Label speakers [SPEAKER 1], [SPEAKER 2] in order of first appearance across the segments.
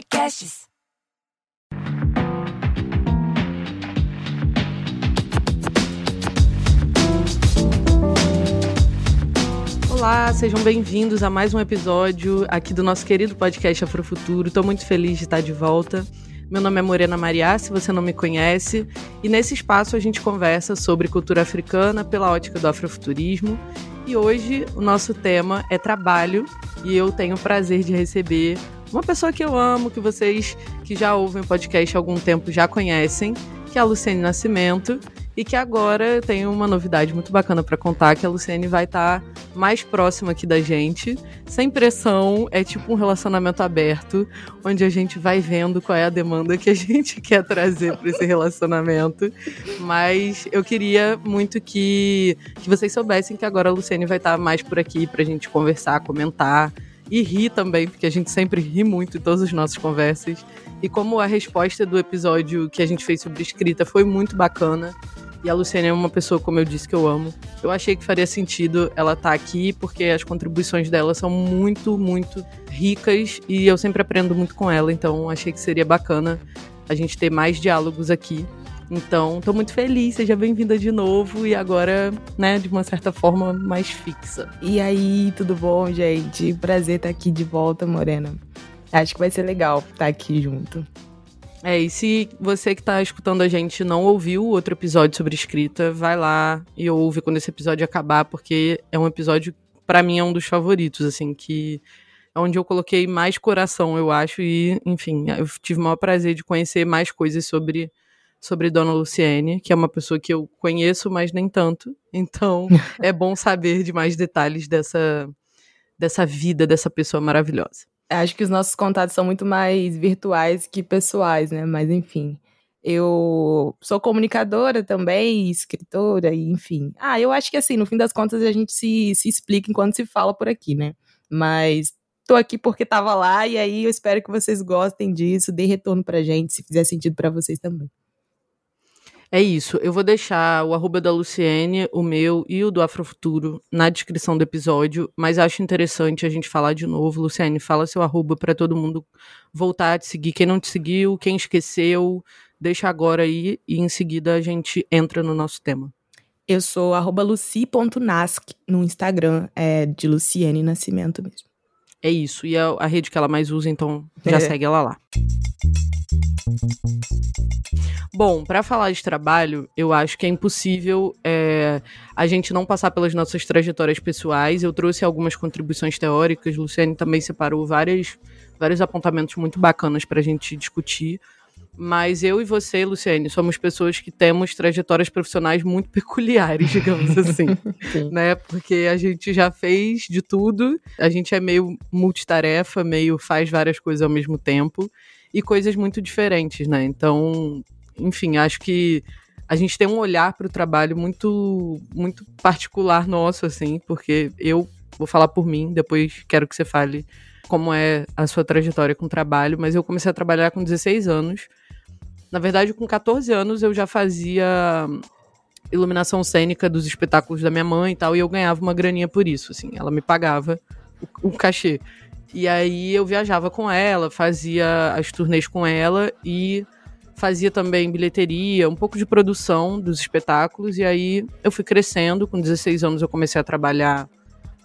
[SPEAKER 1] Podcasts.
[SPEAKER 2] Olá, sejam bem-vindos a mais um episódio aqui do nosso querido podcast Afrofuturo. Estou muito feliz de estar de volta. Meu nome é Morena Mariá, se você não me conhece, e nesse espaço a gente conversa sobre cultura africana pela ótica do afrofuturismo. E hoje o nosso tema é trabalho, e eu tenho o prazer de receber uma pessoa que eu amo, que vocês que já ouvem o podcast há algum tempo já conhecem, que é a Luciene Nascimento, e que agora tem uma novidade muito bacana para contar, que a Luciene vai estar tá mais próxima aqui da gente, sem pressão, é tipo um relacionamento aberto, onde a gente vai vendo qual é a demanda que a gente quer trazer para esse relacionamento. Mas eu queria muito que, que vocês soubessem que agora a Luciene vai estar tá mais por aqui para a gente conversar, comentar e rir também, porque a gente sempre ri muito em todas as nossas conversas. E como a resposta do episódio que a gente fez sobre escrita foi muito bacana, e a Luciane é uma pessoa, como eu disse, que eu amo. Eu achei que faria sentido ela estar tá aqui, porque as contribuições dela são muito, muito ricas e eu sempre aprendo muito com ela. Então, achei que seria bacana a gente ter mais diálogos aqui. Então, estou muito feliz, seja bem-vinda de novo e agora, né, de uma certa forma mais fixa.
[SPEAKER 3] E aí, tudo bom, gente? Prazer estar aqui de volta, Morena. Acho que vai ser legal estar aqui junto.
[SPEAKER 2] É, e se você que tá escutando a gente não ouviu o outro episódio sobre escrita, vai lá e ouve quando esse episódio acabar, porque é um episódio, para mim, é um dos favoritos, assim, que é onde eu coloquei mais coração, eu acho, e, enfim, eu tive o maior prazer de conhecer mais coisas sobre, sobre Dona Luciene, que é uma pessoa que eu conheço, mas nem tanto. Então, é bom saber de mais detalhes dessa, dessa vida dessa pessoa maravilhosa
[SPEAKER 3] acho que os nossos contatos são muito mais virtuais que pessoais, né? Mas enfim. Eu sou comunicadora também, escritora, e enfim. Ah, eu acho que assim, no fim das contas, a gente se, se explica enquanto se fala por aqui, né? Mas tô aqui porque tava lá, e aí eu espero que vocês gostem disso, dê retorno pra gente, se fizer sentido para vocês também.
[SPEAKER 2] É isso. Eu vou deixar o arroba da Luciene, o meu e o do Afrofuturo na descrição do episódio, mas acho interessante a gente falar de novo. Luciene, fala seu arroba para todo mundo voltar a te seguir. Quem não te seguiu, quem esqueceu, deixa agora aí e em seguida a gente entra no nosso tema.
[SPEAKER 3] Eu sou arroba luci.nasc no Instagram, é de Luciene Nascimento mesmo.
[SPEAKER 2] É isso. E a, a rede que ela mais usa, então já é. segue ela lá. Bom, para falar de trabalho, eu acho que é impossível é, a gente não passar pelas nossas trajetórias pessoais. Eu trouxe algumas contribuições teóricas, Luciane também separou várias, vários apontamentos muito bacanas para a gente discutir. Mas eu e você, Luciane, somos pessoas que temos trajetórias profissionais muito peculiares, digamos assim. né? Porque a gente já fez de tudo, a gente é meio multitarefa, meio faz várias coisas ao mesmo tempo e coisas muito diferentes, né? Então, enfim, acho que a gente tem um olhar para o trabalho muito, muito particular nosso, assim, porque eu vou falar por mim, depois quero que você fale como é a sua trajetória com o trabalho, mas eu comecei a trabalhar com 16 anos. Na verdade, com 14 anos eu já fazia iluminação cênica dos espetáculos da minha mãe e tal, e eu ganhava uma graninha por isso, assim, ela me pagava o, o cachê. E aí eu viajava com ela, fazia as turnês com ela e fazia também bilheteria, um pouco de produção dos espetáculos. E aí eu fui crescendo, com 16 anos eu comecei a trabalhar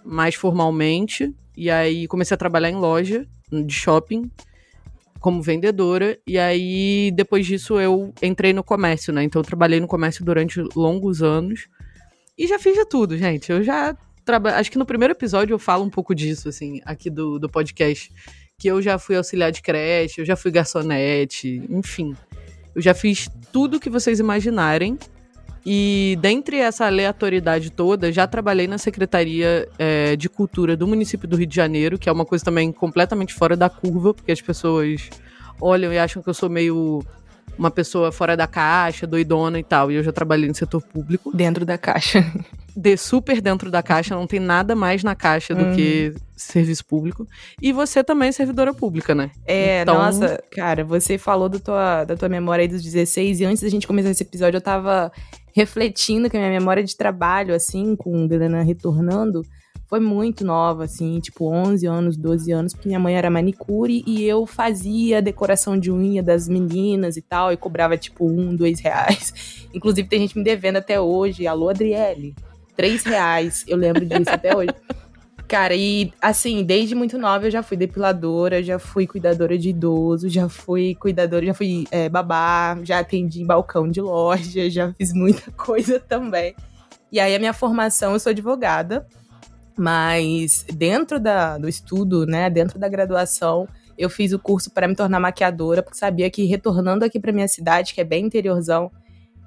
[SPEAKER 2] mais formalmente. E aí comecei a trabalhar em loja de shopping como vendedora. E aí depois disso eu entrei no comércio, né? Então eu trabalhei no comércio durante longos anos. E já fiz de tudo, gente. Eu já Acho que no primeiro episódio eu falo um pouco disso, assim, aqui do, do podcast. Que eu já fui auxiliar de creche, eu já fui garçonete, enfim. Eu já fiz tudo que vocês imaginarem. E dentre essa aleatoriedade toda, já trabalhei na Secretaria é, de Cultura do município do Rio de Janeiro, que é uma coisa também completamente fora da curva, porque as pessoas olham e acham que eu sou meio uma pessoa fora da caixa, doidona e tal. E eu já trabalhei no setor público.
[SPEAKER 3] Dentro da caixa.
[SPEAKER 2] De super dentro da caixa, não tem nada mais na caixa do que uhum. serviço público. E você também é servidora pública, né?
[SPEAKER 3] É, então... nossa, cara, você falou do tua, da tua memória aí dos 16, e antes da gente começar esse episódio, eu tava refletindo que a minha memória de trabalho, assim, com Helena retornando, foi muito nova, assim, tipo 11 anos, 12 anos, porque minha mãe era manicure e eu fazia decoração de unha das meninas e tal, e cobrava tipo um, dois reais. Inclusive tem gente me devendo até hoje, alô Adriele, três reais, eu lembro disso até hoje. Cara, e assim, desde muito nova eu já fui depiladora, já fui cuidadora de idoso, já fui cuidadora, já fui é, babá, já atendi em balcão de loja, já fiz muita coisa também. E aí a minha formação, eu sou advogada, mas dentro da, do estudo, né, dentro da graduação, eu fiz o curso para me tornar maquiadora, porque sabia que retornando aqui para minha cidade, que é bem interiorzão,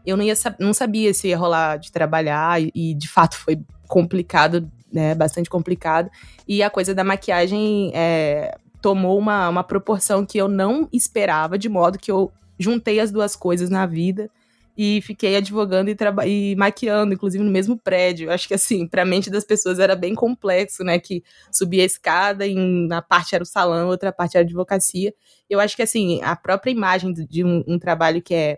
[SPEAKER 3] eu não, ia, não sabia se ia rolar de trabalhar, e, de fato foi complicado, né, bastante complicado. E a coisa da maquiagem é, tomou uma, uma proporção que eu não esperava, de modo que eu juntei as duas coisas na vida e fiquei advogando e, e maquiando, inclusive no mesmo prédio. Acho que assim, para a mente das pessoas era bem complexo, né? Que subia a escada e na parte era o salão, outra parte era a advocacia. Eu acho que assim, a própria imagem de um, um trabalho que é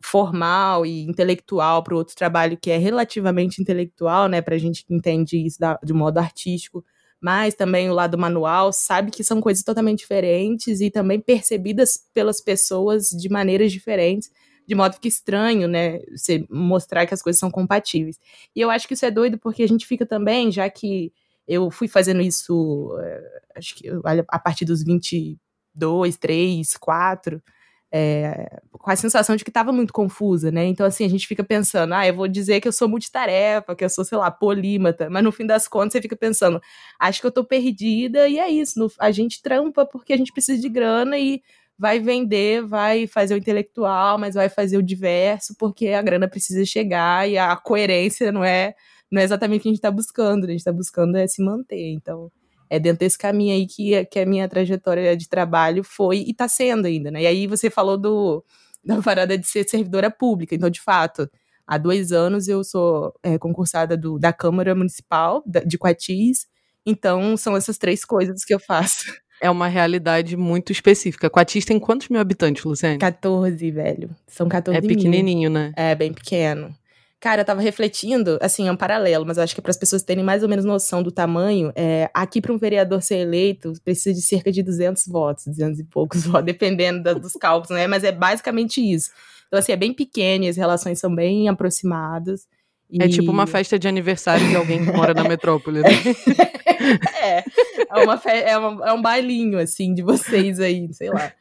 [SPEAKER 3] formal e intelectual para o outro trabalho que é relativamente intelectual, né? Para a gente que entende isso da, de modo artístico, mas também o lado manual, sabe que são coisas totalmente diferentes e também percebidas pelas pessoas de maneiras diferentes de modo que estranho, né, você mostrar que as coisas são compatíveis. E eu acho que isso é doido porque a gente fica também, já que eu fui fazendo isso, eh, acho que a partir dos 22, 3, 4, é, com a sensação de que estava muito confusa, né? Então, assim, a gente fica pensando, ah, eu vou dizer que eu sou multitarefa, que eu sou, sei lá, polímata, mas no fim das contas você fica pensando, acho que eu tô perdida, e é isso, no, a gente trampa porque a gente precisa de grana e vai vender, vai fazer o intelectual, mas vai fazer o diverso, porque a grana precisa chegar e a coerência não é, não é exatamente o que a gente está buscando, né? a gente está buscando é se manter. Então, é dentro desse caminho aí que, que a minha trajetória de trabalho foi e está sendo ainda, né? E aí você falou do, da parada de ser servidora pública, então, de fato, há dois anos eu sou é, concursada do, da Câmara Municipal de Coatis, então são essas três coisas que eu faço.
[SPEAKER 2] É uma realidade muito específica. Coatis tem quantos mil habitantes, Luciane?
[SPEAKER 3] 14, velho. São 14
[SPEAKER 2] É pequenininho,
[SPEAKER 3] mil.
[SPEAKER 2] né?
[SPEAKER 3] É, bem pequeno. Cara, eu tava refletindo, assim, é um paralelo, mas eu acho que para as pessoas terem mais ou menos noção do tamanho, é, aqui para um vereador ser eleito, precisa de cerca de 200 votos, 200 e poucos votos, dependendo da, dos cálculos, né? Mas é basicamente isso. Então, assim, é bem pequeno e as relações são bem aproximadas.
[SPEAKER 2] E... É tipo uma festa de aniversário de alguém que mora na metrópole, né?
[SPEAKER 3] é, é, uma fe... é, uma, é um bailinho, assim, de vocês aí, sei lá.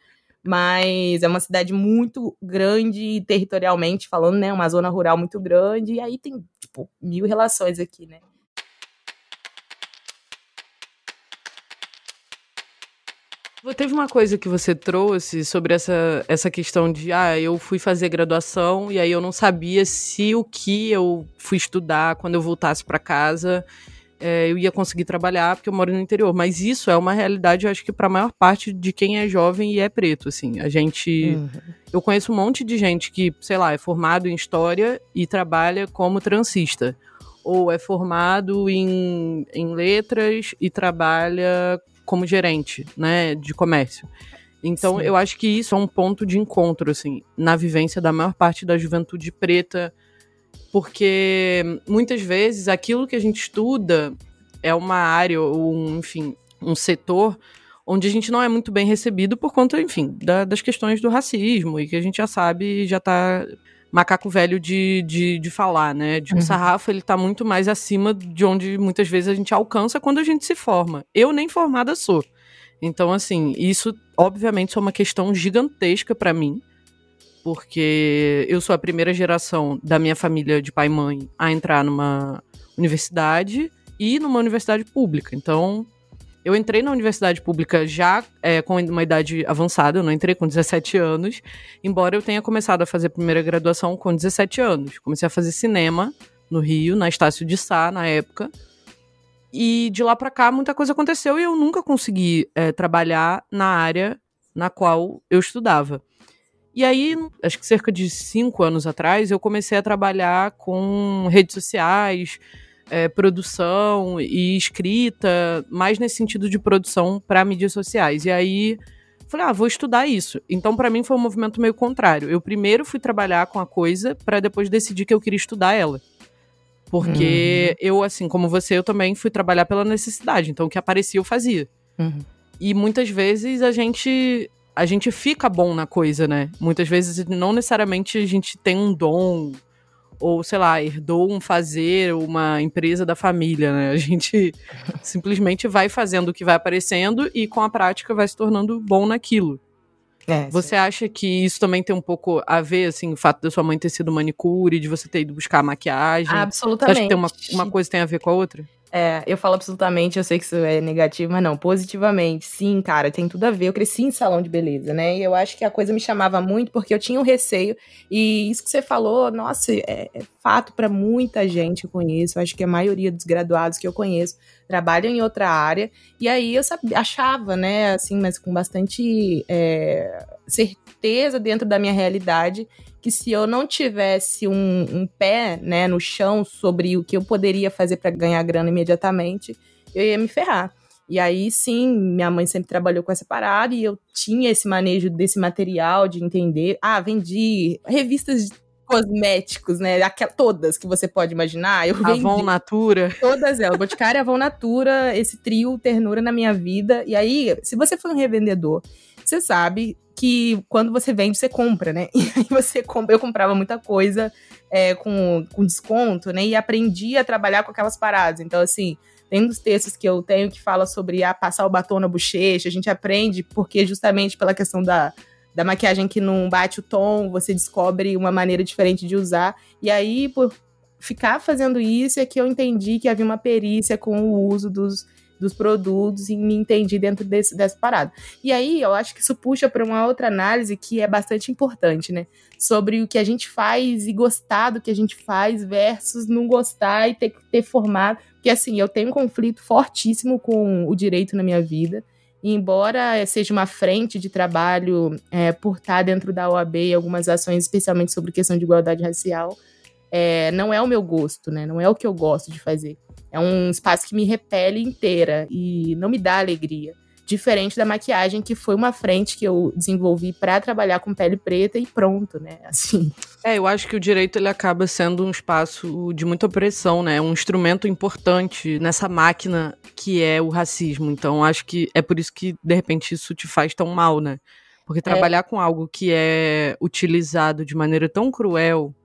[SPEAKER 3] Mas é uma cidade muito grande territorialmente falando, né? Uma zona rural muito grande. E aí tem, tipo, mil relações aqui, né?
[SPEAKER 2] Teve uma coisa que você trouxe sobre essa, essa questão de, ah, eu fui fazer graduação e aí eu não sabia se o que eu fui estudar quando eu voltasse para casa é, eu ia conseguir trabalhar porque eu moro no interior. Mas isso é uma realidade, eu acho que para a maior parte de quem é jovem e é preto, assim. A gente. Uhum. Eu conheço um monte de gente que, sei lá, é formado em história e trabalha como transista. Ou é formado em, em letras e trabalha como gerente, né, de comércio. Então, Sim. eu acho que isso é um ponto de encontro, assim, na vivência da maior parte da juventude preta, porque muitas vezes aquilo que a gente estuda é uma área, ou um, enfim, um setor onde a gente não é muito bem recebido por conta, enfim, da, das questões do racismo, e que a gente já sabe, já tá macaco velho de, de, de falar, né? De um uhum. sarrafo, ele tá muito mais acima de onde muitas vezes a gente alcança quando a gente se forma. Eu nem formada sou. Então, assim, isso obviamente é uma questão gigantesca para mim, porque eu sou a primeira geração da minha família de pai e mãe a entrar numa universidade e numa universidade pública. Então, eu entrei na universidade pública já é, com uma idade avançada, eu não entrei com 17 anos, embora eu tenha começado a fazer a primeira graduação com 17 anos. Comecei a fazer cinema no Rio, na Estácio de Sá, na época. E de lá para cá muita coisa aconteceu e eu nunca consegui é, trabalhar na área na qual eu estudava. E aí, acho que cerca de cinco anos atrás, eu comecei a trabalhar com redes sociais, é, produção e escrita, mais nesse sentido de produção para mídias sociais. E aí falei, ah, vou estudar isso. Então, para mim, foi um movimento meio contrário. Eu primeiro fui trabalhar com a coisa para depois decidir que eu queria estudar ela. Porque uhum. eu, assim como você, eu também fui trabalhar pela necessidade. Então, o que aparecia, eu fazia. Uhum. E muitas vezes a gente a gente fica bom na coisa, né? Muitas vezes não necessariamente a gente tem um dom ou sei lá, herdou um fazer, uma empresa da família, né? A gente simplesmente vai fazendo o que vai aparecendo e com a prática vai se tornando bom naquilo. É, você sim. acha que isso também tem um pouco a ver, assim, o fato da sua mãe ter sido manicure, de você ter ido buscar maquiagem?
[SPEAKER 3] Absolutamente.
[SPEAKER 2] Você acha que tem uma, uma coisa tem a ver com a outra?
[SPEAKER 3] É, eu falo absolutamente, eu sei que isso é negativo, mas não, positivamente. Sim, cara, tem tudo a ver. Eu cresci em salão de beleza, né? E eu acho que a coisa me chamava muito porque eu tinha um receio. E isso que você falou, nossa, é, é fato para muita gente eu conheço. Eu acho que a maioria dos graduados que eu conheço trabalham em outra área. E aí eu achava, né, assim, mas com bastante é, certeza dentro da minha realidade que se eu não tivesse um, um pé né, no chão sobre o que eu poderia fazer para ganhar grana imediatamente, eu ia me ferrar. E aí sim, minha mãe sempre trabalhou com essa parada e eu tinha esse manejo desse material de entender. Ah, vendi revistas de cosméticos, né? Aquelas, todas que você pode imaginar. Eu vendi.
[SPEAKER 2] Avon Natura.
[SPEAKER 3] Todas elas. Boticário, Avon Natura, esse trio ternura na minha vida. E aí, se você for um revendedor, você sabe que quando você vende, você compra, né? E aí você compra, eu comprava muita coisa é, com, com desconto, né? E aprendi a trabalhar com aquelas paradas. Então, assim, tem dos textos que eu tenho que fala sobre ah, passar o batom na bochecha, a gente aprende porque justamente pela questão da, da maquiagem que não bate o tom, você descobre uma maneira diferente de usar. E aí, por ficar fazendo isso, é que eu entendi que havia uma perícia com o uso dos dos produtos e me entendi dentro desse, dessa parada. E aí eu acho que isso puxa para uma outra análise que é bastante importante, né? Sobre o que a gente faz e gostar do que a gente faz versus não gostar e ter que ter formado. Porque assim, eu tenho um conflito fortíssimo com o direito na minha vida. E embora seja uma frente de trabalho é, por estar dentro da OAB e algumas ações, especialmente sobre questão de igualdade racial, é, não é o meu gosto, né? Não é o que eu gosto de fazer. É um espaço que me repele inteira e não me dá alegria. Diferente da maquiagem, que foi uma frente que eu desenvolvi para trabalhar com pele preta e pronto, né? Assim.
[SPEAKER 2] É, eu acho que o direito ele acaba sendo um espaço de muita opressão, né? Um instrumento importante nessa máquina que é o racismo. Então, acho que é por isso que, de repente, isso te faz tão mal, né? Porque é. trabalhar é. com algo que é utilizado de maneira tão cruel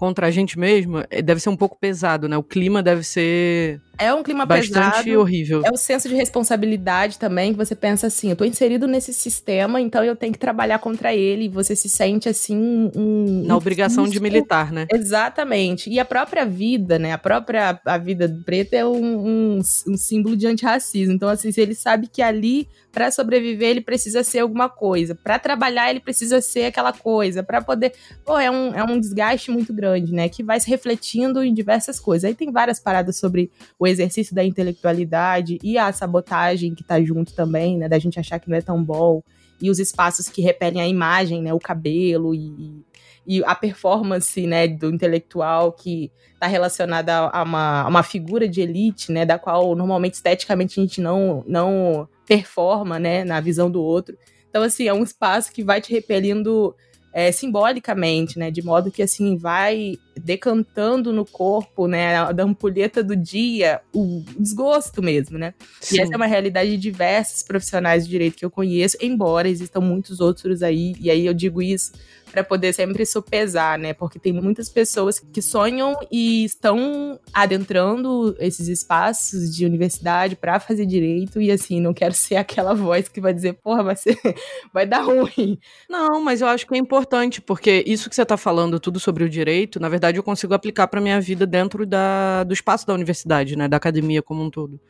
[SPEAKER 2] contra a gente mesmo é, deve ser um pouco pesado, né? O clima deve ser
[SPEAKER 3] é um clima
[SPEAKER 2] bastante
[SPEAKER 3] pesado,
[SPEAKER 2] horrível.
[SPEAKER 3] É o senso de responsabilidade também, que você pensa assim, eu tô inserido nesse sistema, então eu tenho que trabalhar contra ele, e você se sente assim um,
[SPEAKER 2] na um obrigação de militar, né?
[SPEAKER 3] Exatamente. E a própria vida, né? A própria a vida preta é um, um, um símbolo de antirracismo. Então assim, se ele sabe que ali para sobreviver ele precisa ser alguma coisa, para trabalhar ele precisa ser aquela coisa, para poder, pô, é um, é um desgaste muito grande, né? Que vai se refletindo em diversas coisas. Aí tem várias paradas sobre o exercício da intelectualidade e a sabotagem que tá junto também, né? Da gente achar que não é tão bom. E os espaços que repelem a imagem, né? O cabelo e, e a performance, né? Do intelectual que tá relacionada a uma, a uma figura de elite, né? Da qual normalmente esteticamente a gente não, não performa, né? Na visão do outro. Então, assim, é um espaço que vai te repelindo é, simbolicamente, né? De modo que assim vai decantando no corpo, né? Da ampulheta do dia, o desgosto mesmo, né? Sim. E essa é uma realidade de diversos profissionais de direito que eu conheço, embora existam muitos outros aí, e aí eu digo isso para poder sempre sopesar, né? Porque tem muitas pessoas que sonham e estão adentrando esses espaços de universidade para fazer direito e assim, não quero ser aquela voz que vai dizer, porra, vai ser vai dar ruim.
[SPEAKER 2] Não, mas eu acho que é importante, porque isso que você está falando tudo sobre o direito, na verdade eu consigo aplicar para minha vida dentro da, do espaço da universidade, né, da academia como um todo.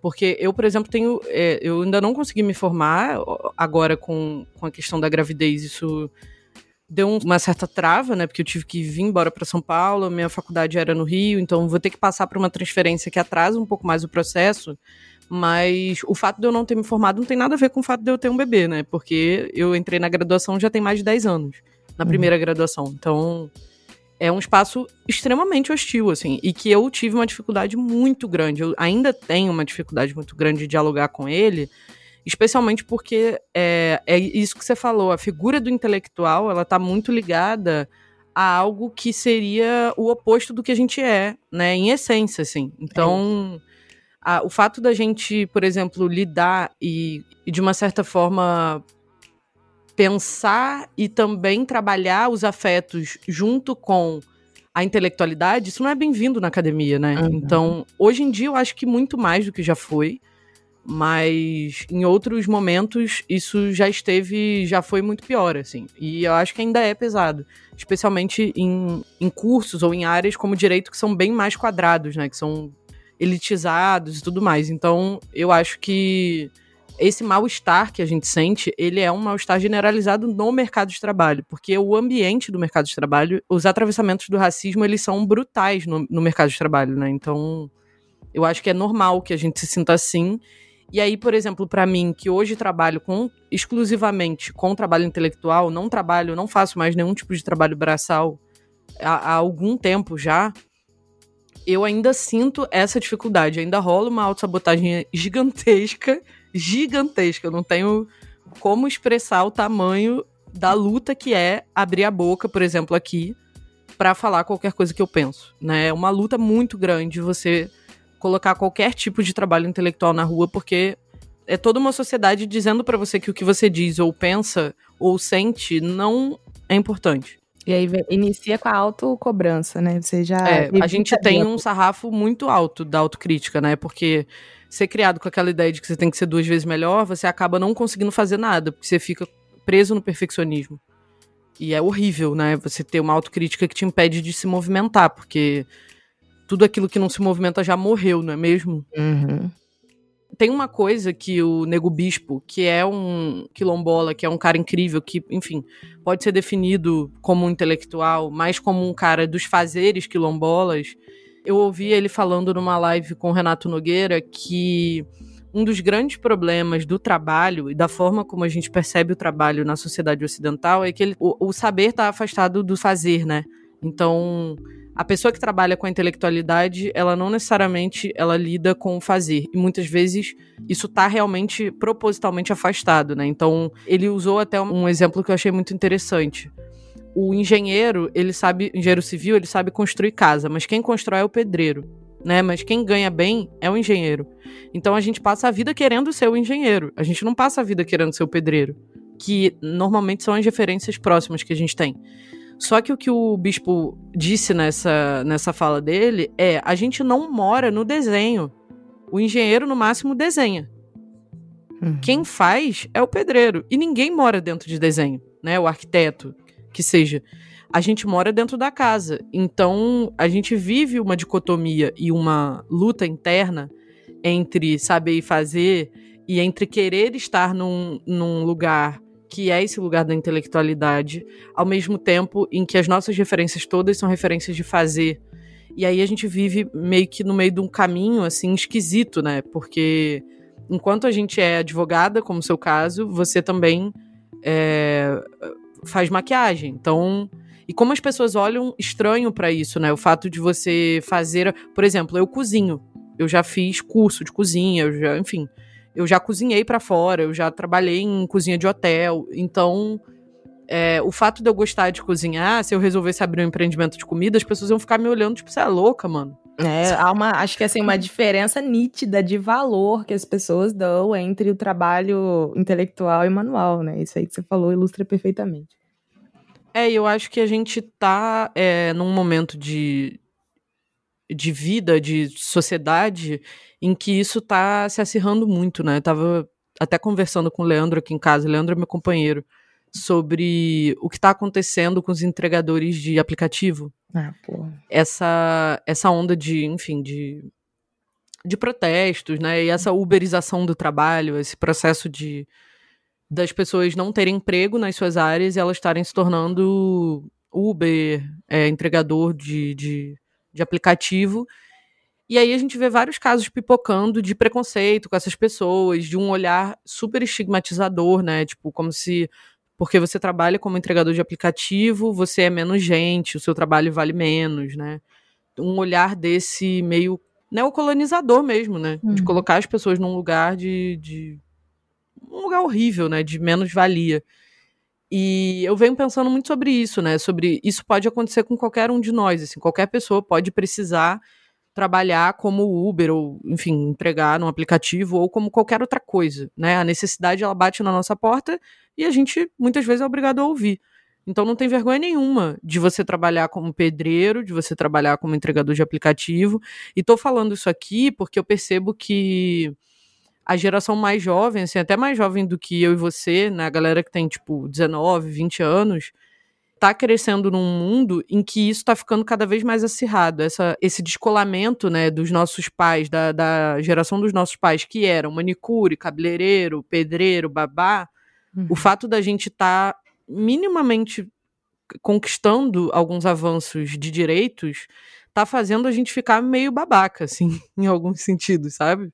[SPEAKER 2] Porque eu, por exemplo, tenho. É, eu ainda não consegui me formar agora com, com a questão da gravidez. Isso deu uma certa trava, né? Porque eu tive que vir embora para São Paulo, minha faculdade era no Rio, então vou ter que passar por uma transferência que atrasa um pouco mais o processo. Mas o fato de eu não ter me formado não tem nada a ver com o fato de eu ter um bebê, né? Porque eu entrei na graduação já tem mais de 10 anos, na uhum. primeira graduação. Então, é um espaço extremamente hostil, assim, e que eu tive uma dificuldade muito grande. Eu ainda tenho uma dificuldade muito grande de dialogar com ele, especialmente porque é, é isso que você falou, a figura do intelectual, ela tá muito ligada a algo que seria o oposto do que a gente é, né? Em essência, assim. Então, a, o fato da gente, por exemplo, lidar e, e, de uma certa forma, pensar e também trabalhar os afetos junto com a intelectualidade, isso não é bem-vindo na academia, né? Uhum. Então, hoje em dia, eu acho que muito mais do que já foi mas em outros momentos isso já esteve, já foi muito pior, assim. E eu acho que ainda é pesado, especialmente em, em cursos ou em áreas como direito que são bem mais quadrados, né, que são elitizados e tudo mais. Então, eu acho que esse mal-estar que a gente sente, ele é um mal-estar generalizado no mercado de trabalho, porque o ambiente do mercado de trabalho, os atravessamentos do racismo, eles são brutais no, no mercado de trabalho, né? Então, eu acho que é normal que a gente se sinta assim e aí, por exemplo, para mim, que hoje trabalho com exclusivamente com trabalho intelectual, não trabalho, não faço mais nenhum tipo de trabalho braçal há, há algum tempo já, eu ainda sinto essa dificuldade, ainda rola uma autossabotagem gigantesca, gigantesca. Eu não tenho como expressar o tamanho da luta que é abrir a boca, por exemplo, aqui, para falar qualquer coisa que eu penso, né? É uma luta muito grande você colocar qualquer tipo de trabalho intelectual na rua, porque é toda uma sociedade dizendo para você que o que você diz ou pensa ou sente não é importante.
[SPEAKER 3] E aí inicia com a autocobrança, né? Você já.
[SPEAKER 2] É, a gente tem um sarrafo muito alto da autocrítica, né? Porque ser criado com aquela ideia de que você tem que ser duas vezes melhor, você acaba não conseguindo fazer nada, porque você fica preso no perfeccionismo. E é horrível, né? Você ter uma autocrítica que te impede de se movimentar, porque tudo aquilo que não se movimenta já morreu, não é mesmo?
[SPEAKER 3] Uhum.
[SPEAKER 2] Tem uma coisa que o Nego Bispo, que é um quilombola, que é um cara incrível, que, enfim, pode ser definido como um intelectual, mais como um cara dos fazeres quilombolas. Eu ouvi ele falando numa live com o Renato Nogueira que um dos grandes problemas do trabalho e da forma como a gente percebe o trabalho na sociedade ocidental é que ele, o, o saber está afastado do fazer, né? Então, a pessoa que trabalha com a intelectualidade, ela não necessariamente ela lida com o fazer. E muitas vezes isso está realmente propositalmente afastado, né? Então, ele usou até um exemplo que eu achei muito interessante. O engenheiro, ele sabe, engenheiro civil, ele sabe construir casa, mas quem constrói é o pedreiro, né? Mas quem ganha bem é o engenheiro. Então a gente passa a vida querendo ser o engenheiro. A gente não passa a vida querendo ser o pedreiro, que normalmente são as referências próximas que a gente tem. Só que o que o bispo disse nessa, nessa fala dele é: a gente não mora no desenho. O engenheiro, no máximo, desenha. Uhum. Quem faz é o pedreiro. E ninguém mora dentro de desenho, né? O arquiteto, que seja. A gente mora dentro da casa. Então, a gente vive uma dicotomia e uma luta interna entre saber e fazer e entre querer estar num, num lugar que é esse lugar da intelectualidade, ao mesmo tempo em que as nossas referências todas são referências de fazer. E aí a gente vive meio que no meio de um caminho assim esquisito, né? Porque enquanto a gente é advogada, como seu caso, você também é, faz maquiagem. Então, e como as pessoas olham estranho para isso, né? O fato de você fazer, por exemplo, eu cozinho. Eu já fiz curso de cozinha, já, enfim, eu já cozinhei para fora, eu já trabalhei em cozinha de hotel. Então, é, o fato de eu gostar de cozinhar, se eu resolvesse abrir um empreendimento de comida, as pessoas iam ficar me olhando, tipo, você é louca, mano.
[SPEAKER 3] É, há uma, acho que assim, uma diferença nítida de valor que as pessoas dão entre o trabalho intelectual e manual, né? Isso aí que você falou ilustra perfeitamente.
[SPEAKER 2] É, eu acho que a gente tá é, num momento de, de vida, de sociedade, em que isso tá se acirrando muito, né? Eu tava até conversando com o Leandro aqui em casa, o Leandro é meu companheiro, sobre o que está acontecendo com os entregadores de aplicativo.
[SPEAKER 3] Ah.
[SPEAKER 2] Essa, essa onda de, enfim, de, de protestos, né? E essa uberização do trabalho, esse processo de das pessoas não terem emprego nas suas áreas e elas estarem se tornando Uber, é, entregador de, de de aplicativo. E aí a gente vê vários casos pipocando de preconceito com essas pessoas, de um olhar super estigmatizador, né? Tipo, como se porque você trabalha como entregador de aplicativo, você é menos gente, o seu trabalho vale menos, né? Um olhar desse meio neocolonizador mesmo, né? Uhum. De colocar as pessoas num lugar de, de. um lugar horrível, né? De menos valia. E eu venho pensando muito sobre isso, né? Sobre isso pode acontecer com qualquer um de nós, assim, qualquer pessoa pode precisar trabalhar como Uber ou, enfim, entregar num aplicativo ou como qualquer outra coisa, né? A necessidade ela bate na nossa porta e a gente muitas vezes é obrigado a ouvir. Então não tem vergonha nenhuma de você trabalhar como pedreiro, de você trabalhar como entregador de aplicativo. E tô falando isso aqui porque eu percebo que a geração mais jovem, assim, até mais jovem do que eu e você, né, a galera que tem tipo 19, 20 anos, tá crescendo num mundo em que isso tá ficando cada vez mais acirrado. Essa, esse descolamento, né, dos nossos pais, da, da geração dos nossos pais, que eram manicure, cabeleireiro, pedreiro, babá, uhum. o fato da gente tá minimamente conquistando alguns avanços de direitos tá fazendo a gente ficar meio babaca, assim, em alguns sentidos, sabe?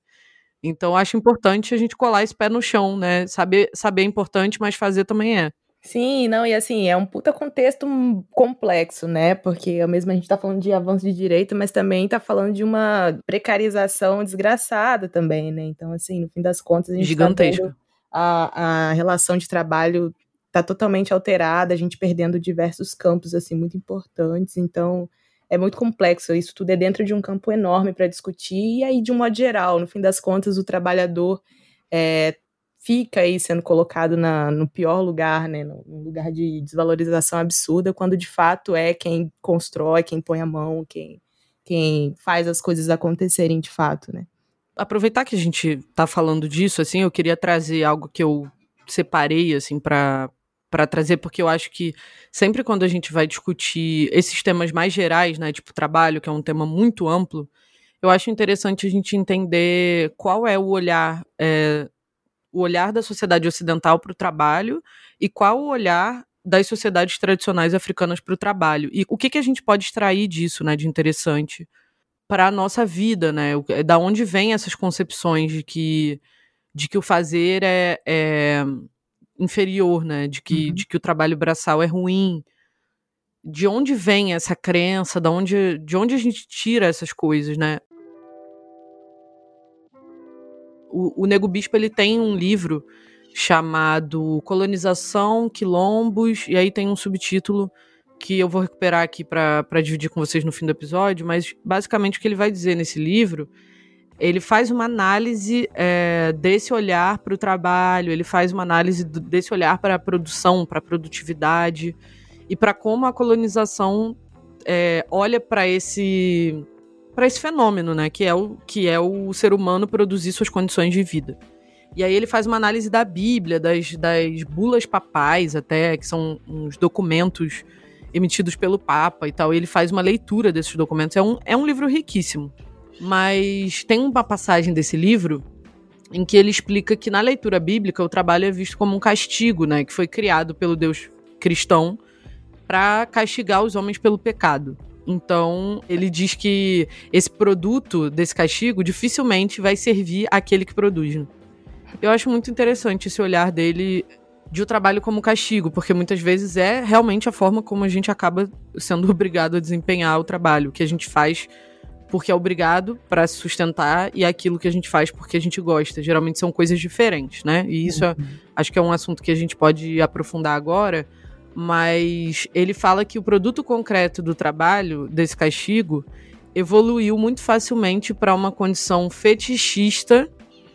[SPEAKER 2] Então acho importante a gente colar esse pé no chão, né? Saber, saber é importante, mas fazer também é.
[SPEAKER 3] Sim, não, e assim, é um puta contexto complexo, né? Porque ao mesmo a gente tá falando de avanço de direito, mas também tá falando de uma precarização desgraçada também, né? Então, assim, no fim das contas, a gente
[SPEAKER 2] Gigantesco. Tá
[SPEAKER 3] a, a relação de trabalho tá totalmente alterada, a gente perdendo diversos campos, assim, muito importantes. Então, é muito complexo. Isso tudo é dentro de um campo enorme para discutir. E aí, de um modo geral, no fim das contas, o trabalhador é, fica aí sendo colocado na, no pior lugar, né, no, lugar de desvalorização absurda, quando de fato é quem constrói, quem põe a mão, quem, quem faz as coisas acontecerem de fato, né.
[SPEAKER 2] Aproveitar que a gente está falando disso, assim, eu queria trazer algo que eu separei, assim, para para trazer, porque eu acho que sempre quando a gente vai discutir esses temas mais gerais, né, tipo trabalho, que é um tema muito amplo, eu acho interessante a gente entender qual é o olhar, é, o olhar da sociedade ocidental para o trabalho e qual o olhar das sociedades tradicionais africanas para o trabalho. E o que, que a gente pode extrair disso, né, de interessante para a nossa vida, né? Da onde vêm essas concepções de que, de que o fazer é, é inferior, né? De que, uhum. de que o trabalho braçal é ruim. De onde vem essa crença? Da onde, de onde a gente tira essas coisas, né? O, o Nego Bispo ele tem um livro chamado Colonização, Quilombos, e aí tem um subtítulo que eu vou recuperar aqui para dividir com vocês no fim do episódio, mas basicamente o que ele vai dizer nesse livro ele faz uma análise é, desse olhar para o trabalho, ele faz uma análise do, desse olhar para a produção, para a produtividade e para como a colonização é, olha para esse para esse fenômeno, né, que é o que é o ser humano produzir suas condições de vida. E aí ele faz uma análise da Bíblia, das, das bulas papais até, que são uns documentos emitidos pelo Papa e tal. E ele faz uma leitura desses documentos. É um, é um livro riquíssimo. Mas tem uma passagem desse livro em que ele explica que na leitura bíblica o trabalho é visto como um castigo, né, que foi criado pelo Deus cristão para castigar os homens pelo pecado. Então, ele diz que esse produto desse castigo dificilmente vai servir àquele que produz. Né? Eu acho muito interessante esse olhar dele de o trabalho como castigo, porque muitas vezes é realmente a forma como a gente acaba sendo obrigado a desempenhar o trabalho, que a gente faz porque é obrigado para se sustentar e aquilo que a gente faz porque a gente gosta. Geralmente são coisas diferentes, né? E isso é, uhum. é, acho que é um assunto que a gente pode aprofundar agora, mas ele fala que o produto concreto do trabalho, desse castigo, evoluiu muito facilmente para uma condição fetichista,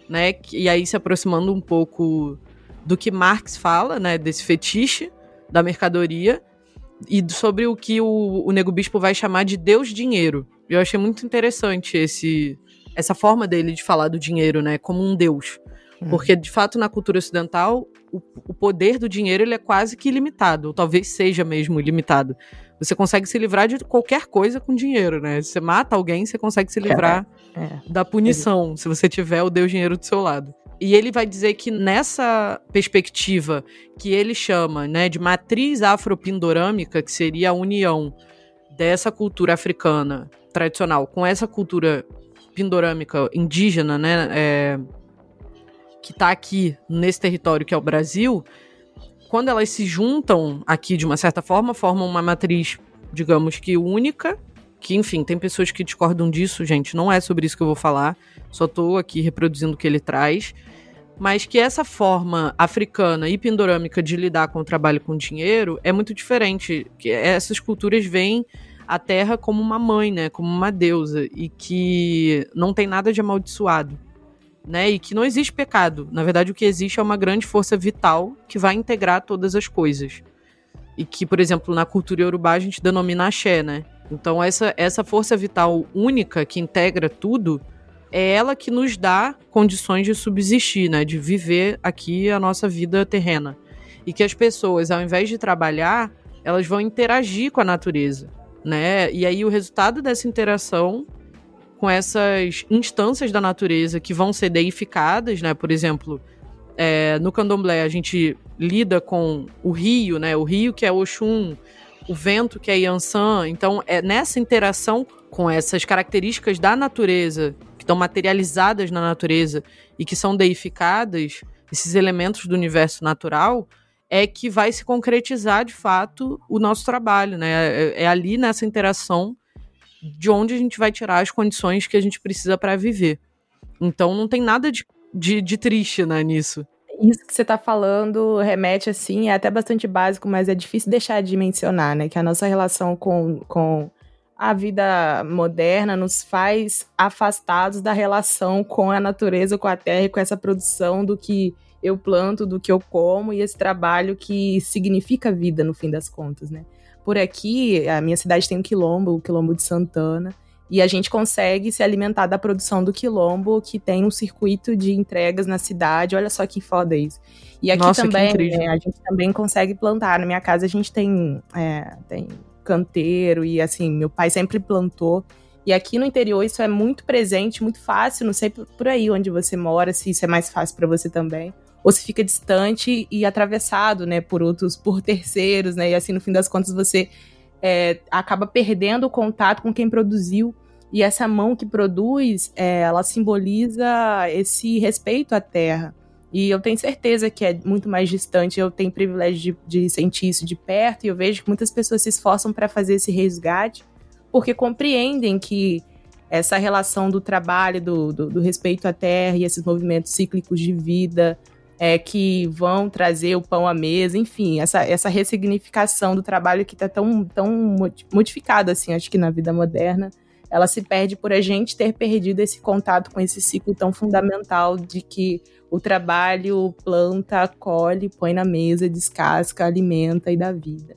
[SPEAKER 2] né? E aí se aproximando um pouco do que Marx fala, né? Desse fetiche da mercadoria e sobre o que o, o Nego Bispo vai chamar de Deus Dinheiro. Eu achei muito interessante esse essa forma dele de falar do dinheiro, né, como um deus. Uhum. Porque, de fato, na cultura ocidental, o, o, poder do dinheiro ele é quase que ilimitado, ou talvez seja mesmo ilimitado. Você consegue se livrar de qualquer coisa com dinheiro, né? Se você mata alguém, você consegue se livrar é, é. da punição, se você tiver o Deus dinheiro do seu lado. E ele vai dizer que nessa perspectiva que ele chama né, de matriz afropindorâmica, que seria a união dessa cultura africana tradicional com essa cultura pindorâmica indígena, né, é, que está aqui nesse território que é o Brasil, quando elas se juntam aqui de uma certa forma, formam uma matriz, digamos que única, que enfim, tem pessoas que discordam disso, gente, não é sobre isso que eu vou falar, só estou aqui reproduzindo o que ele traz, mas que essa forma africana e pindorâmica de lidar com o trabalho com dinheiro é muito diferente. Que essas culturas veem a terra como uma mãe, né, como uma deusa e que não tem nada de amaldiçoado, né, e que não existe pecado. Na verdade, o que existe é uma grande força vital que vai integrar todas as coisas. E que, por exemplo, na cultura iorubá a gente denomina axé, né? Então essa essa força vital única que integra tudo, é ela que nos dá condições de subsistir, né, de viver aqui a nossa vida terrena. E que as pessoas, ao invés de trabalhar, elas vão interagir com a natureza, né? E aí o resultado dessa interação com essas instâncias da natureza que vão ser deificadas, né? Por exemplo, é, no candomblé a gente lida com o rio, né? O rio que é Oxum, o vento que é Yansan. Então, é nessa interação com essas características da natureza estão materializadas na natureza e que são deificadas, esses elementos do universo natural, é que vai se concretizar de fato o nosso trabalho, né? É, é ali nessa interação de onde a gente vai tirar as condições que a gente precisa para viver. Então não tem nada de, de, de triste né, nisso.
[SPEAKER 3] Isso que você está falando remete, assim, é até bastante básico, mas é difícil deixar de mencionar, né? Que a nossa relação com, com a vida moderna nos faz afastados da relação com a natureza, com a terra e com essa produção do que eu planto, do que eu como e esse trabalho que significa vida no fim das contas, né? Por aqui, a minha cidade tem um quilombo, o quilombo de Santana, e a gente consegue se alimentar da produção do quilombo, que tem um circuito de entregas na cidade. Olha só que foda isso. E aqui Nossa, também é, a gente também consegue plantar. Na minha casa a gente tem, é, tem canteiro e assim, meu pai sempre plantou. E aqui no interior isso é muito presente, muito fácil. Não sei por aí onde você mora, se isso é mais fácil para você também. Ou se fica distante e atravessado, né, por outros, por terceiros, né? E assim, no fim das contas, você é, acaba perdendo o contato com quem produziu. E essa mão que produz, é, ela simboliza esse respeito à terra. E eu tenho certeza que é muito mais distante. Eu tenho privilégio de, de sentir isso de perto e eu vejo que muitas pessoas se esforçam para fazer esse resgate porque compreendem que essa relação do trabalho, do, do, do, respeito à terra e esses movimentos cíclicos de vida é, que vão trazer o pão à mesa, enfim, essa, essa ressignificação do trabalho que está tão, tão modificada, assim, acho que na vida moderna, ela se perde por a gente ter perdido esse contato com esse ciclo tão fundamental de que o trabalho planta, colhe, põe na mesa, descasca, alimenta e dá vida.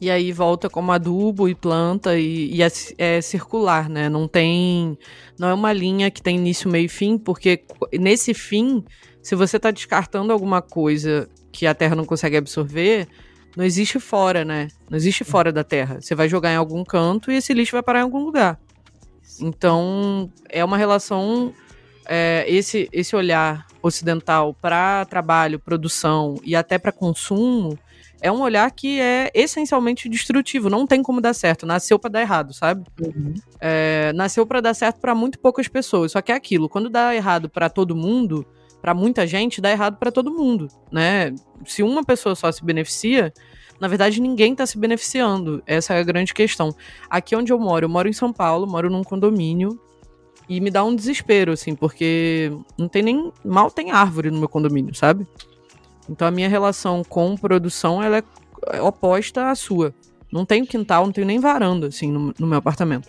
[SPEAKER 2] E aí volta como adubo e planta e, e é, é, circular, né? Não tem. Não é uma linha que tem início, meio e fim, porque nesse fim, se você está descartando alguma coisa que a Terra não consegue absorver, não existe fora, né? Não existe fora da Terra. Você vai jogar em algum canto e esse lixo vai parar em algum lugar. Então, é uma relação. É, esse, esse olhar ocidental para trabalho, produção e até para consumo é um olhar que é essencialmente destrutivo. Não tem como dar certo. Nasceu para dar errado, sabe? Uhum. É, nasceu para dar certo para muito poucas pessoas. Só que é aquilo. Quando dá errado para todo mundo, para muita gente, dá errado para todo mundo, né? Se uma pessoa só se beneficia, na verdade ninguém está se beneficiando. Essa é a grande questão. Aqui onde eu moro, eu moro em São Paulo, moro num condomínio e me dá um desespero, assim, porque não tem nem. Mal tem árvore no meu condomínio, sabe? Então a minha relação com produção ela é oposta à sua. Não tenho quintal, não tenho nem varanda, assim, no, no meu apartamento.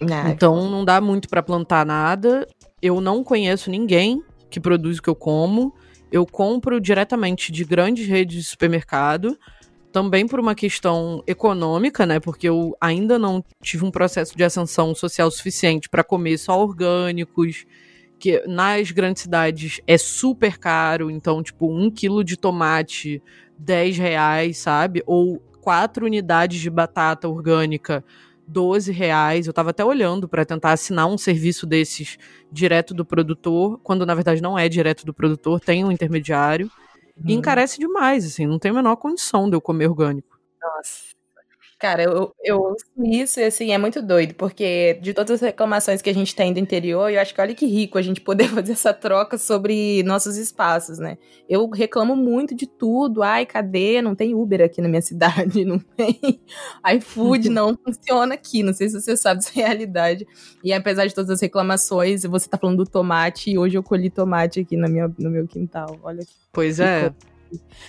[SPEAKER 2] Não. Então não dá muito para plantar nada. Eu não conheço ninguém que produz o que eu como. Eu compro diretamente de grandes redes de supermercado também por uma questão econômica, né? Porque eu ainda não tive um processo de ascensão social suficiente para comer só orgânicos, que nas grandes cidades é super caro, então, tipo, um quilo de tomate, 10 reais, sabe? Ou quatro unidades de batata orgânica, 12 reais. Eu tava até olhando para tentar assinar um serviço desses direto do produtor, quando na verdade não é direto do produtor, tem um intermediário. E uhum. encarece demais, assim, não tem a menor condição de eu comer orgânico.
[SPEAKER 3] Nossa. Cara, eu, eu ouço isso e assim, é muito doido, porque de todas as reclamações que a gente tem do interior, eu acho que olha que rico a gente poder fazer essa troca sobre nossos espaços, né? Eu reclamo muito de tudo. Ai, cadê? Não tem Uber aqui na minha cidade, não tem iFood, não funciona aqui. Não sei se você sabe dessa realidade. E apesar de todas as reclamações, você tá falando do tomate e hoje eu colhi tomate aqui na minha, no meu quintal. Olha que
[SPEAKER 2] Pois é.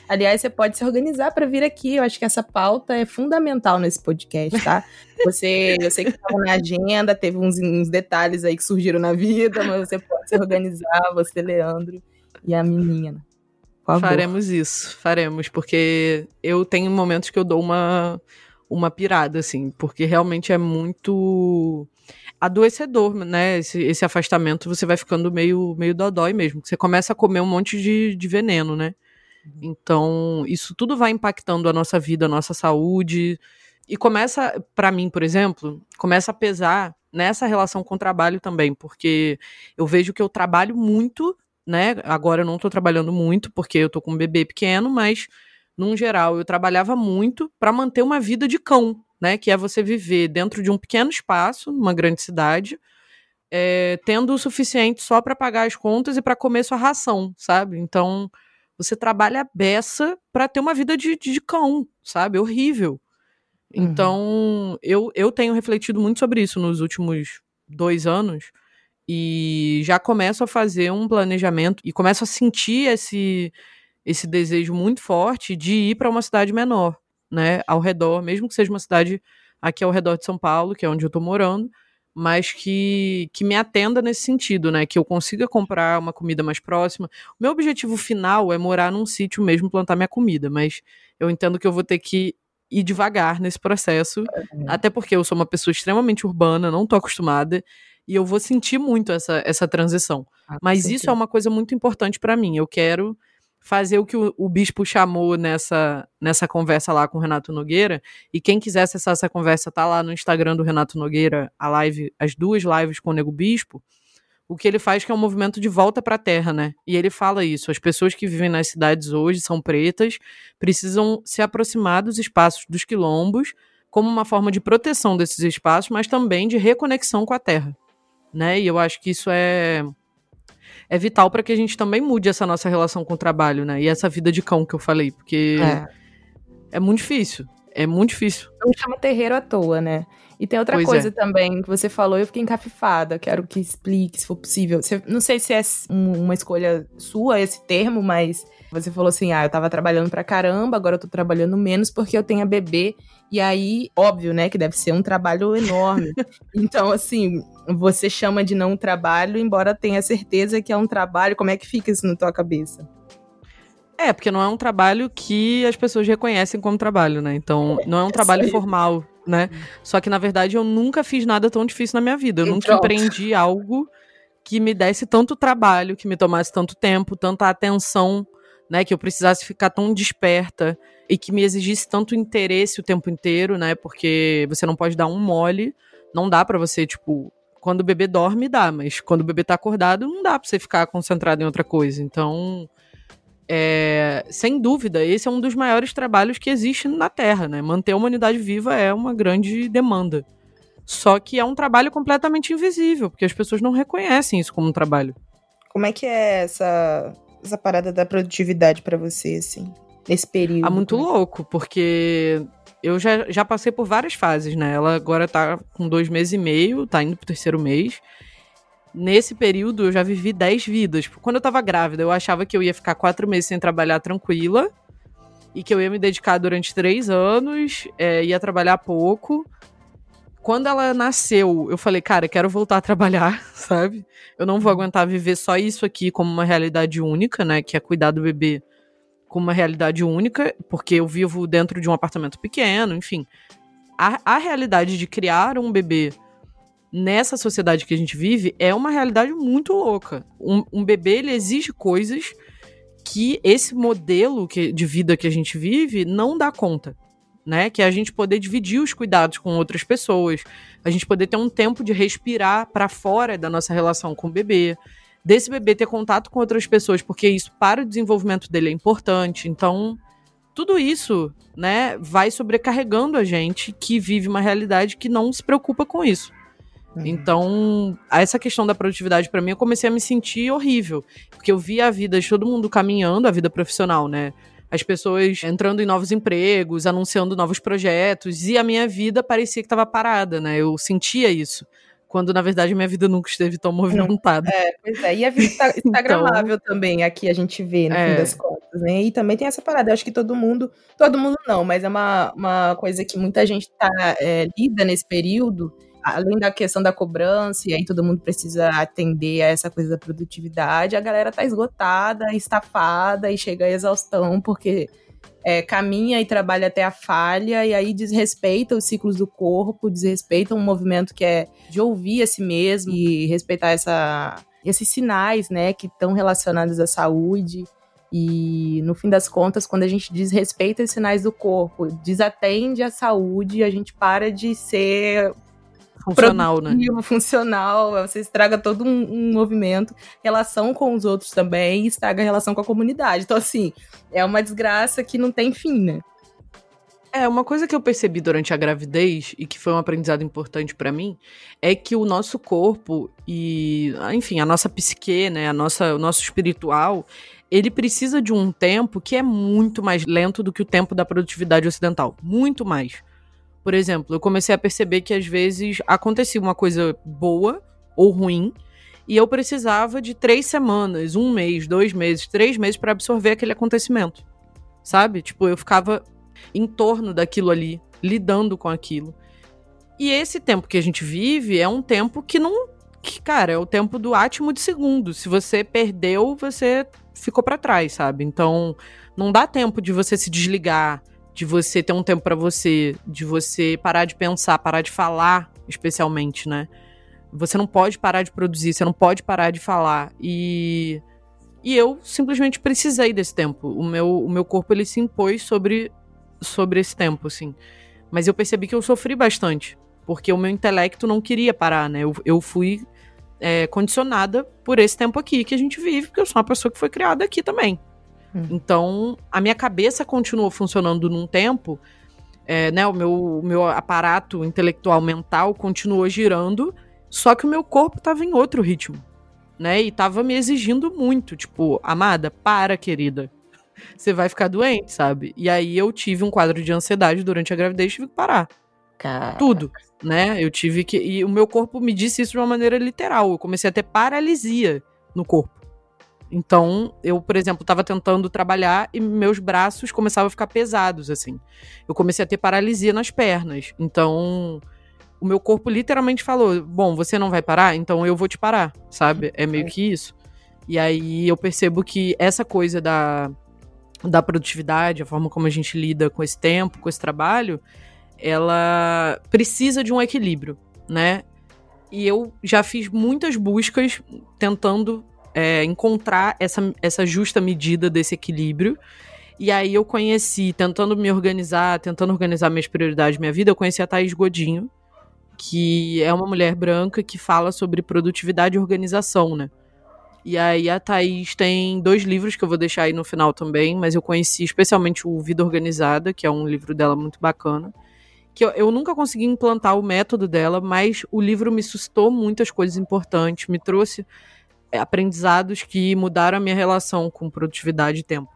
[SPEAKER 3] Aliás, você pode se organizar para vir aqui. Eu acho que essa pauta é fundamental nesse podcast, tá? Você, eu sei que estava na agenda, teve uns, uns, detalhes aí que surgiram na vida, mas você pode se organizar, você, Leandro e a menina.
[SPEAKER 2] Faremos isso, faremos, porque eu tenho momentos que eu dou uma, uma pirada, assim, porque realmente é muito adoecedor, né? Esse, esse afastamento, você vai ficando meio, meio dodói mesmo. Você começa a comer um monte de, de veneno, né? Então, isso tudo vai impactando a nossa vida, a nossa saúde. E começa, para mim, por exemplo, começa a pesar nessa relação com o trabalho também, porque eu vejo que eu trabalho muito, né? Agora eu não tô trabalhando muito, porque eu tô com um bebê pequeno, mas, num geral, eu trabalhava muito para manter uma vida de cão, né? Que é você viver dentro de um pequeno espaço, numa grande cidade, é, tendo o suficiente só para pagar as contas e para comer sua ração, sabe? Então você trabalha a beça para ter uma vida de, de cão, sabe? Horrível. Uhum. Então, eu, eu tenho refletido muito sobre isso nos últimos dois anos e já começo a fazer um planejamento e começo a sentir esse, esse desejo muito forte de ir para uma cidade menor, né? Ao redor, mesmo que seja uma cidade aqui ao redor de São Paulo, que é onde eu estou morando, mas que, que me atenda nesse sentido, né? Que eu consiga comprar uma comida mais próxima. O meu objetivo final é morar num sítio mesmo, plantar minha comida, mas eu entendo que eu vou ter que ir devagar nesse processo, uhum. até porque eu sou uma pessoa extremamente urbana, não tô acostumada, e eu vou sentir muito essa, essa transição. Ah, mas isso é uma coisa muito importante para mim. Eu quero fazer o que o, o, bispo chamou nessa, nessa conversa lá com o Renato Nogueira. E quem quiser acessar essa conversa, tá lá no Instagram do Renato Nogueira, a live, as duas lives com o Nego Bispo. O que ele faz que é um movimento de volta para a terra, né? E ele fala isso. As pessoas que vivem nas cidades hoje são pretas, precisam se aproximar dos espaços dos quilombos como uma forma de proteção desses espaços, mas também de reconexão com a terra, né? E eu acho que isso é é vital para que a gente também mude essa nossa relação com o trabalho, né? E essa vida de cão que eu falei, porque é, é muito difícil. É muito difícil.
[SPEAKER 3] Não chama terreiro à toa, né? E tem outra pois coisa é. também que você falou, eu fiquei encafifada. Quero que explique, se for possível. Você, não sei se é uma escolha sua esse termo, mas você falou assim: ah, eu tava trabalhando pra caramba, agora eu tô trabalhando menos porque eu tenho a bebê. E aí, óbvio, né, que deve ser um trabalho enorme. então, assim, você chama de não trabalho, embora tenha certeza que é um trabalho. Como é que fica isso na tua cabeça?
[SPEAKER 2] É, porque não é um trabalho que as pessoas reconhecem como trabalho, né? Então, não é um trabalho formal, né? Só que, na verdade, eu nunca fiz nada tão difícil na minha vida. Eu e nunca pronto. empreendi algo que me desse tanto trabalho, que me tomasse tanto tempo, tanta atenção, né? Que eu precisasse ficar tão desperta e que me exigisse tanto interesse o tempo inteiro, né? Porque você não pode dar um mole, não dá para você, tipo, quando o bebê dorme dá, mas quando o bebê tá acordado não dá para você ficar concentrado em outra coisa. Então, é, sem dúvida, esse é um dos maiores trabalhos que existe na Terra, né? Manter a humanidade viva é uma grande demanda. Só que é um trabalho completamente invisível, porque as pessoas não reconhecem isso como um trabalho.
[SPEAKER 3] Como é que é essa, essa parada da produtividade para você, assim? nesse período?
[SPEAKER 2] Ah, muito né? louco, porque eu já, já passei por várias fases, né? Ela agora tá com dois meses e meio, tá indo pro terceiro mês. Nesse período, eu já vivi dez vidas. Quando eu tava grávida, eu achava que eu ia ficar quatro meses sem trabalhar tranquila e que eu ia me dedicar durante três anos, é, ia trabalhar pouco. Quando ela nasceu, eu falei, cara, quero voltar a trabalhar, sabe? Eu não vou aguentar viver só isso aqui como uma realidade única, né? Que é cuidar do bebê com uma realidade única, porque eu vivo dentro de um apartamento pequeno, enfim. A, a realidade de criar um bebê nessa sociedade que a gente vive é uma realidade muito louca. Um, um bebê, ele exige coisas que esse modelo que, de vida que a gente vive não dá conta. Né, que é a gente poder dividir os cuidados com outras pessoas, a gente poder ter um tempo de respirar para fora da nossa relação com o bebê, desse bebê ter contato com outras pessoas, porque isso para o desenvolvimento dele é importante. Então, tudo isso, né, vai sobrecarregando a gente que vive uma realidade que não se preocupa com isso. Uhum. Então, essa questão da produtividade para mim, eu comecei a me sentir horrível, porque eu via a vida de todo mundo caminhando, a vida profissional, né? As pessoas entrando em novos empregos, anunciando novos projetos, e a minha vida parecia que estava parada, né? Eu sentia isso quando na verdade minha vida nunca esteve tão movimentada.
[SPEAKER 3] É, pois é. E a vida está instagramável então, também, aqui a gente vê, no é. fim das contas, né? E também tem essa parada, eu acho que todo mundo, todo mundo não, mas é uma, uma coisa que muita gente tá, é, lida nesse período, além da questão da cobrança, e aí todo mundo precisa atender a essa coisa da produtividade, a galera tá esgotada, estafada e chega à exaustão, porque é, caminha e trabalha até a falha, e aí desrespeita os ciclos do corpo, desrespeita um movimento que é de ouvir a si mesmo e respeitar essa, esses sinais, né, que estão relacionados à saúde. E no fim das contas, quando a gente desrespeita os sinais do corpo, desatende a saúde, a gente para de ser
[SPEAKER 2] funcional, né?
[SPEAKER 3] funcional, você estraga todo um, um, movimento, relação com os outros também, estraga a relação com a comunidade. Então, assim, é uma desgraça que não tem fim, né?
[SPEAKER 2] É, uma coisa que eu percebi durante a gravidez e que foi um aprendizado importante para mim é que o nosso corpo e, enfim, a nossa psique, né, a nossa, o nosso espiritual, ele precisa de um tempo que é muito mais lento do que o tempo da produtividade ocidental, muito mais. Por exemplo, eu comecei a perceber que às vezes acontecia uma coisa boa ou ruim e eu precisava de três semanas, um mês, dois meses, três meses para absorver aquele acontecimento. Sabe? Tipo, eu ficava em torno daquilo ali, lidando com aquilo. E esse tempo que a gente vive é um tempo que não. Que, cara, é o tempo do átimo de segundo. Se você perdeu, você ficou para trás, sabe? Então, não dá tempo de você se desligar, de você ter um tempo para você, de você parar de pensar, parar de falar, especialmente, né? Você não pode parar de produzir, você não pode parar de falar. E e eu simplesmente precisei desse tempo. O meu, o meu corpo ele se impôs sobre sobre esse tempo, assim. Mas eu percebi que eu sofri bastante, porque o meu intelecto não queria parar, né? Eu, eu fui é, condicionada por esse tempo aqui que a gente vive, porque eu sou uma pessoa que foi criada aqui também. Hum. Então, a minha cabeça continuou funcionando num tempo, é, né? O meu, o meu aparato intelectual mental continuou girando, só que o meu corpo estava em outro ritmo, né? E estava me exigindo muito, tipo, amada, para, querida. Você vai ficar doente, sabe? E aí eu tive um quadro de ansiedade durante a gravidez e tive que parar. Caraca. Tudo, né? Eu tive que. E o meu corpo me disse isso de uma maneira literal. Eu comecei a ter paralisia no corpo. Então, eu, por exemplo, estava tentando trabalhar e meus braços começavam a ficar pesados, assim. Eu comecei a ter paralisia nas pernas. Então, o meu corpo literalmente falou: Bom, você não vai parar? Então eu vou te parar, sabe? É meio que isso. E aí eu percebo que essa coisa da, da produtividade, a forma como a gente lida com esse tempo, com esse trabalho, ela precisa de um equilíbrio, né? E eu já fiz muitas buscas tentando é, encontrar essa, essa justa medida desse equilíbrio. E aí eu conheci, tentando me organizar, tentando organizar minhas prioridades, minha vida, eu conheci a Thaís Godinho, que é uma mulher branca que fala sobre produtividade e organização, né? E aí a Thaís tem dois livros que eu vou deixar aí no final também, mas eu conheci especialmente o Vida Organizada, que é um livro dela muito bacana. Que eu, eu nunca consegui implantar o método dela, mas o livro me suscitou muitas coisas importantes, me trouxe aprendizados que mudaram a minha relação com produtividade e tempo.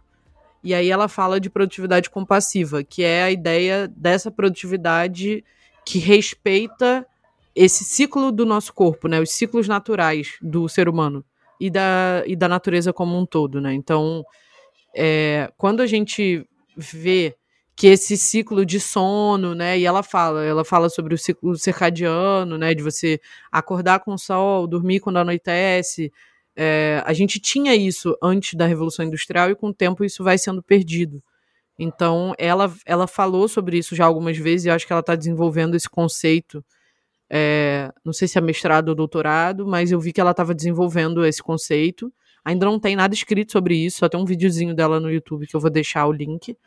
[SPEAKER 2] E aí ela fala de produtividade compassiva, que é a ideia dessa produtividade que respeita esse ciclo do nosso corpo, né? Os ciclos naturais do ser humano e da, e da natureza como um todo, né? Então, é, quando a gente vê que esse ciclo de sono, né? E ela fala, ela fala sobre o ciclo circadiano, né? De você acordar com o sol, dormir quando anoitece, é, a gente tinha isso antes da Revolução Industrial e com o tempo isso vai sendo perdido. Então, ela, ela falou sobre isso já algumas vezes e acho que ela está desenvolvendo esse conceito. É, não sei se é mestrado ou doutorado, mas eu vi que ela estava desenvolvendo esse conceito. Ainda não tem nada escrito sobre isso, só tem um videozinho dela no YouTube que eu vou deixar o link.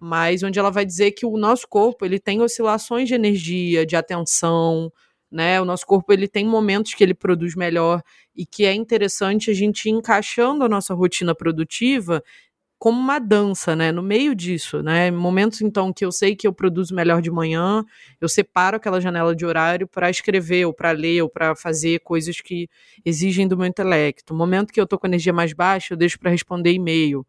[SPEAKER 2] Mas onde ela vai dizer que o nosso corpo ele tem oscilações de energia, de atenção, né? O nosso corpo ele tem momentos que ele produz melhor e que é interessante a gente ir encaixando a nossa rotina produtiva como uma dança, né? No meio disso, né? Momentos então que eu sei que eu produzo melhor de manhã, eu separo aquela janela de horário para escrever ou para ler ou para fazer coisas que exigem do meu intelecto. momento que eu tô com energia mais baixa, eu deixo para responder e-mail,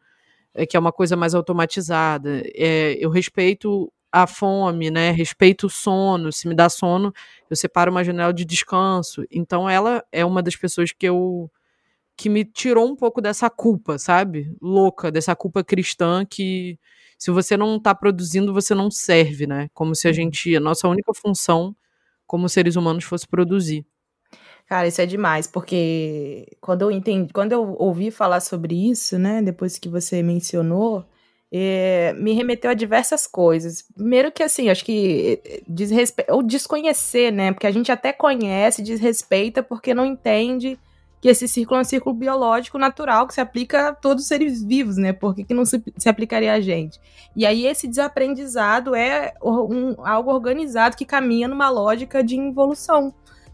[SPEAKER 2] é, que é uma coisa mais automatizada. É, eu respeito a fome, né? Respeito o sono. Se me dá sono, eu separo uma janela de descanso. Então ela é uma das pessoas que eu que me tirou um pouco dessa culpa, sabe? Louca, dessa culpa cristã que se você não está produzindo, você não serve, né? Como se a uhum. gente, a nossa única função como seres humanos fosse produzir.
[SPEAKER 3] Cara, isso é demais, porque quando eu entendi, quando eu ouvi falar sobre isso, né, depois que você mencionou, é, me remeteu a diversas coisas. Primeiro que assim, acho que eh, desrespe... ou desconhecer, né? Porque a gente até conhece, desrespeita porque não entende que esse círculo é um círculo biológico natural que se aplica a todos os seres vivos, né? Por que, que não se, se, aplicaria a gente? E aí esse desaprendizado é um, algo organizado que caminha numa lógica de involução,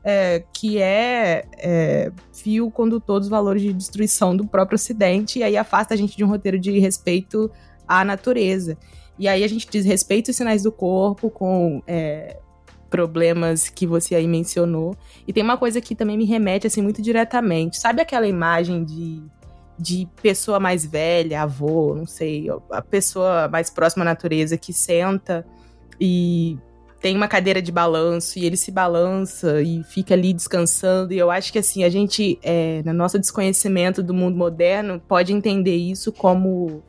[SPEAKER 3] é, que é, é, fio condutor dos valores de destruição do próprio Ocidente, e aí afasta a gente de um roteiro de respeito à natureza. E aí a gente diz respeito os sinais do corpo com é, problemas que você aí mencionou. E tem uma coisa que também me remete assim muito diretamente. Sabe aquela imagem de de pessoa mais velha, avô, não sei, a pessoa mais próxima à natureza que senta e tem uma cadeira de balanço e ele se balança e fica ali descansando. E eu acho que assim, a gente, é, no nosso desconhecimento do mundo moderno, pode entender isso como,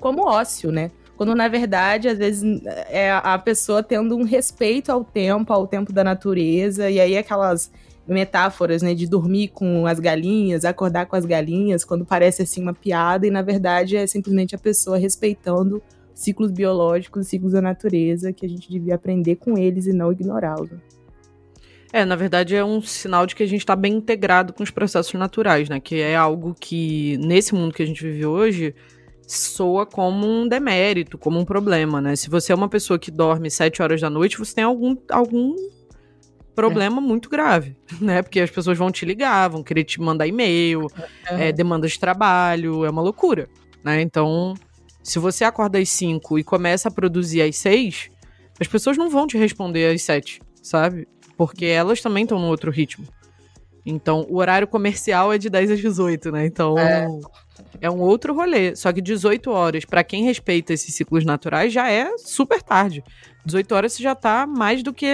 [SPEAKER 3] como ócio, né? Quando na verdade, às vezes, é a pessoa tendo um respeito ao tempo, ao tempo da natureza, e aí aquelas metáforas, né, de dormir com as galinhas, acordar com as galinhas, quando parece assim uma piada, e na verdade é simplesmente a pessoa respeitando ciclos biológicos, ciclos da natureza, que a gente devia aprender com eles e não ignorá-los.
[SPEAKER 2] É, na verdade é um sinal de que a gente está bem integrado com os processos naturais, né? Que é algo que, nesse mundo que a gente vive hoje, soa como um demérito, como um problema, né? Se você é uma pessoa que dorme sete horas da noite, você tem algum, algum problema é. muito grave, né? Porque as pessoas vão te ligar, vão querer te mandar e-mail, é. É, demandas de trabalho, é uma loucura, né? Então, se você acorda às cinco e começa a produzir às seis, as pessoas não vão te responder às sete, sabe? Porque elas também estão no outro ritmo. Então, o horário comercial é de 10 às 18, né? Então, é, é um outro rolê. Só que 18 horas, para quem respeita esses ciclos naturais, já é super tarde. 18 horas você já tá mais do que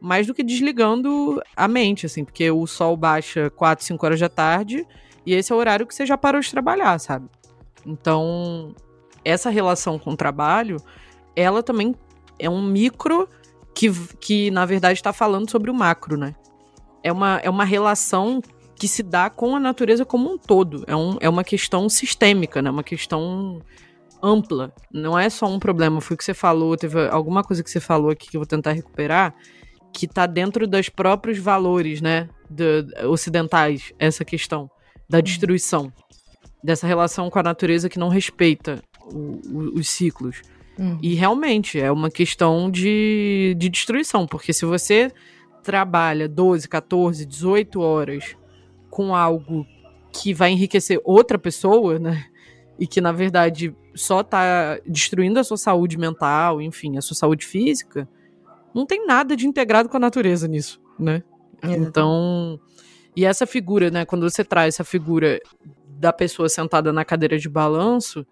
[SPEAKER 2] mais do que desligando a mente, assim, porque o sol baixa 4, 5 horas da tarde e esse é o horário que você já parou de trabalhar, sabe? Então, essa relação com o trabalho, ela também é um micro que, que na verdade está falando sobre o macro, né? É uma, é uma relação que se dá com a natureza como um todo. É, um, é uma questão sistêmica, né? Uma questão ampla. Não é só um problema. Foi o que você falou, teve alguma coisa que você falou aqui que eu vou tentar recuperar, que está dentro dos próprios valores, né? De, ocidentais, essa questão da uhum. destruição. Dessa relação com a natureza que não respeita o, o, os ciclos. Uhum. E realmente é uma questão de, de destruição, porque se você trabalha 12, 14, 18 horas com algo que vai enriquecer outra pessoa, né? E que, na verdade, só tá destruindo a sua saúde mental, enfim, a sua saúde física, não tem nada de integrado com a natureza nisso, né? É. Então. E essa figura, né? Quando você traz essa figura da pessoa sentada na cadeira de balanço,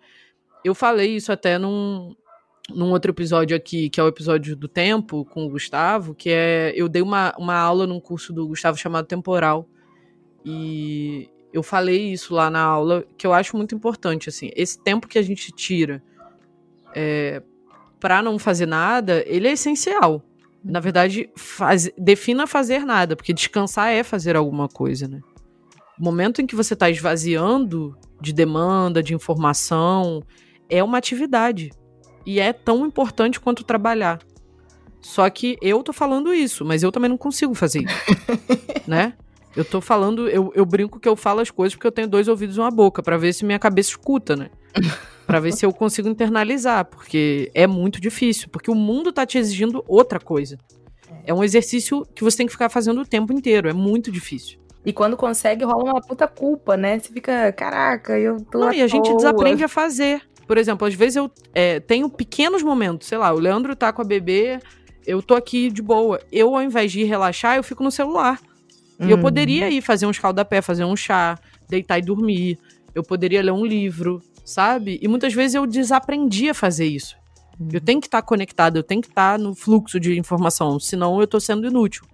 [SPEAKER 2] eu falei isso até num, num outro episódio aqui, que é o episódio do tempo, com o Gustavo, que é. Eu dei uma, uma aula num curso do Gustavo chamado Temporal e eu falei isso lá na aula, que eu acho muito importante, assim, esse tempo que a gente tira é, para não fazer nada, ele é essencial. Na verdade, faz, defina fazer nada, porque descansar é fazer alguma coisa, né? O momento em que você está esvaziando de demanda, de informação, é uma atividade. E é tão importante quanto trabalhar. Só que eu tô falando isso, mas eu também não consigo fazer isso. né? Eu tô falando, eu, eu brinco que eu falo as coisas porque eu tenho dois ouvidos e uma boca, para ver se minha cabeça escuta, né? para ver se eu consigo internalizar, porque é muito difícil, porque o mundo tá te exigindo outra coisa. É um exercício que você tem que ficar fazendo o tempo inteiro, é muito difícil.
[SPEAKER 3] E quando consegue, rola uma puta culpa, né? Você fica, caraca, eu tô. Não,
[SPEAKER 2] e a gente desaprende a fazer. Por exemplo, às vezes eu é, tenho pequenos momentos, sei lá, o Leandro tá com a bebê, eu tô aqui de boa. Eu, ao invés de relaxar, eu fico no celular. E eu uhum. poderia ir fazer um escaldapé, fazer um chá, deitar e dormir. Eu poderia ler um livro, sabe? E muitas vezes eu desaprendi a fazer isso. Uhum. Eu tenho que estar tá conectado, eu tenho que estar tá no fluxo de informação, senão eu tô sendo inútil.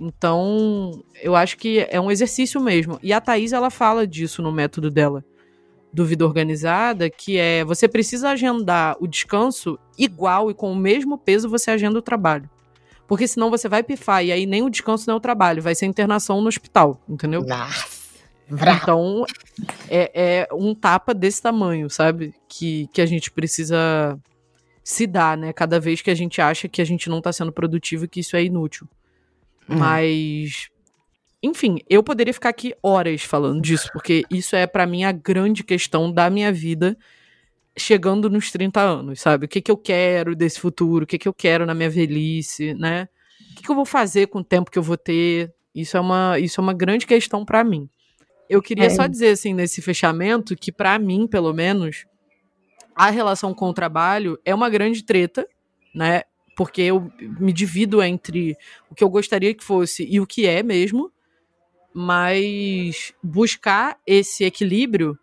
[SPEAKER 2] Então, eu acho que é um exercício mesmo. E a Thaís, ela fala disso no método dela, do Vida Organizada, que é você precisa agendar o descanso igual e com o mesmo peso você agenda o trabalho. Porque senão você vai pifar e aí nem o descanso nem o trabalho, vai ser internação no hospital, entendeu?
[SPEAKER 3] Nossa.
[SPEAKER 2] Então, é, é, um tapa desse tamanho, sabe? Que, que a gente precisa se dar, né? Cada vez que a gente acha que a gente não tá sendo produtivo e que isso é inútil. Hum. Mas. Enfim, eu poderia ficar aqui horas falando disso, porque isso é para mim a grande questão da minha vida chegando nos 30 anos, sabe? O que, que eu quero desse futuro, o que, que eu quero na minha velhice, né? O que, que eu vou fazer com o tempo que eu vou ter? Isso é uma, isso é uma grande questão para mim. Eu queria é. só dizer, assim, nesse fechamento, que para mim, pelo menos, a relação com o trabalho é uma grande treta, né? Porque eu me divido entre o que eu gostaria que fosse e o que é mesmo, mas buscar esse equilíbrio,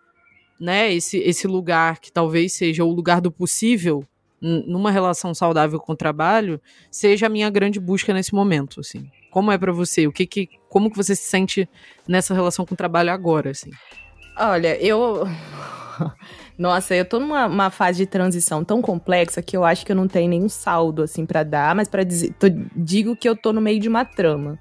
[SPEAKER 2] né? Esse, esse lugar que talvez seja o lugar do possível numa relação saudável com o trabalho, seja a minha grande busca nesse momento, assim. Como é para você? O que que como que você se sente nessa relação com o trabalho agora, assim?
[SPEAKER 3] Olha, eu Nossa, eu tô numa fase de transição tão complexa que eu acho que eu não tenho nenhum saldo assim para dar, mas para dizer, tô, digo que eu tô no meio de uma trama.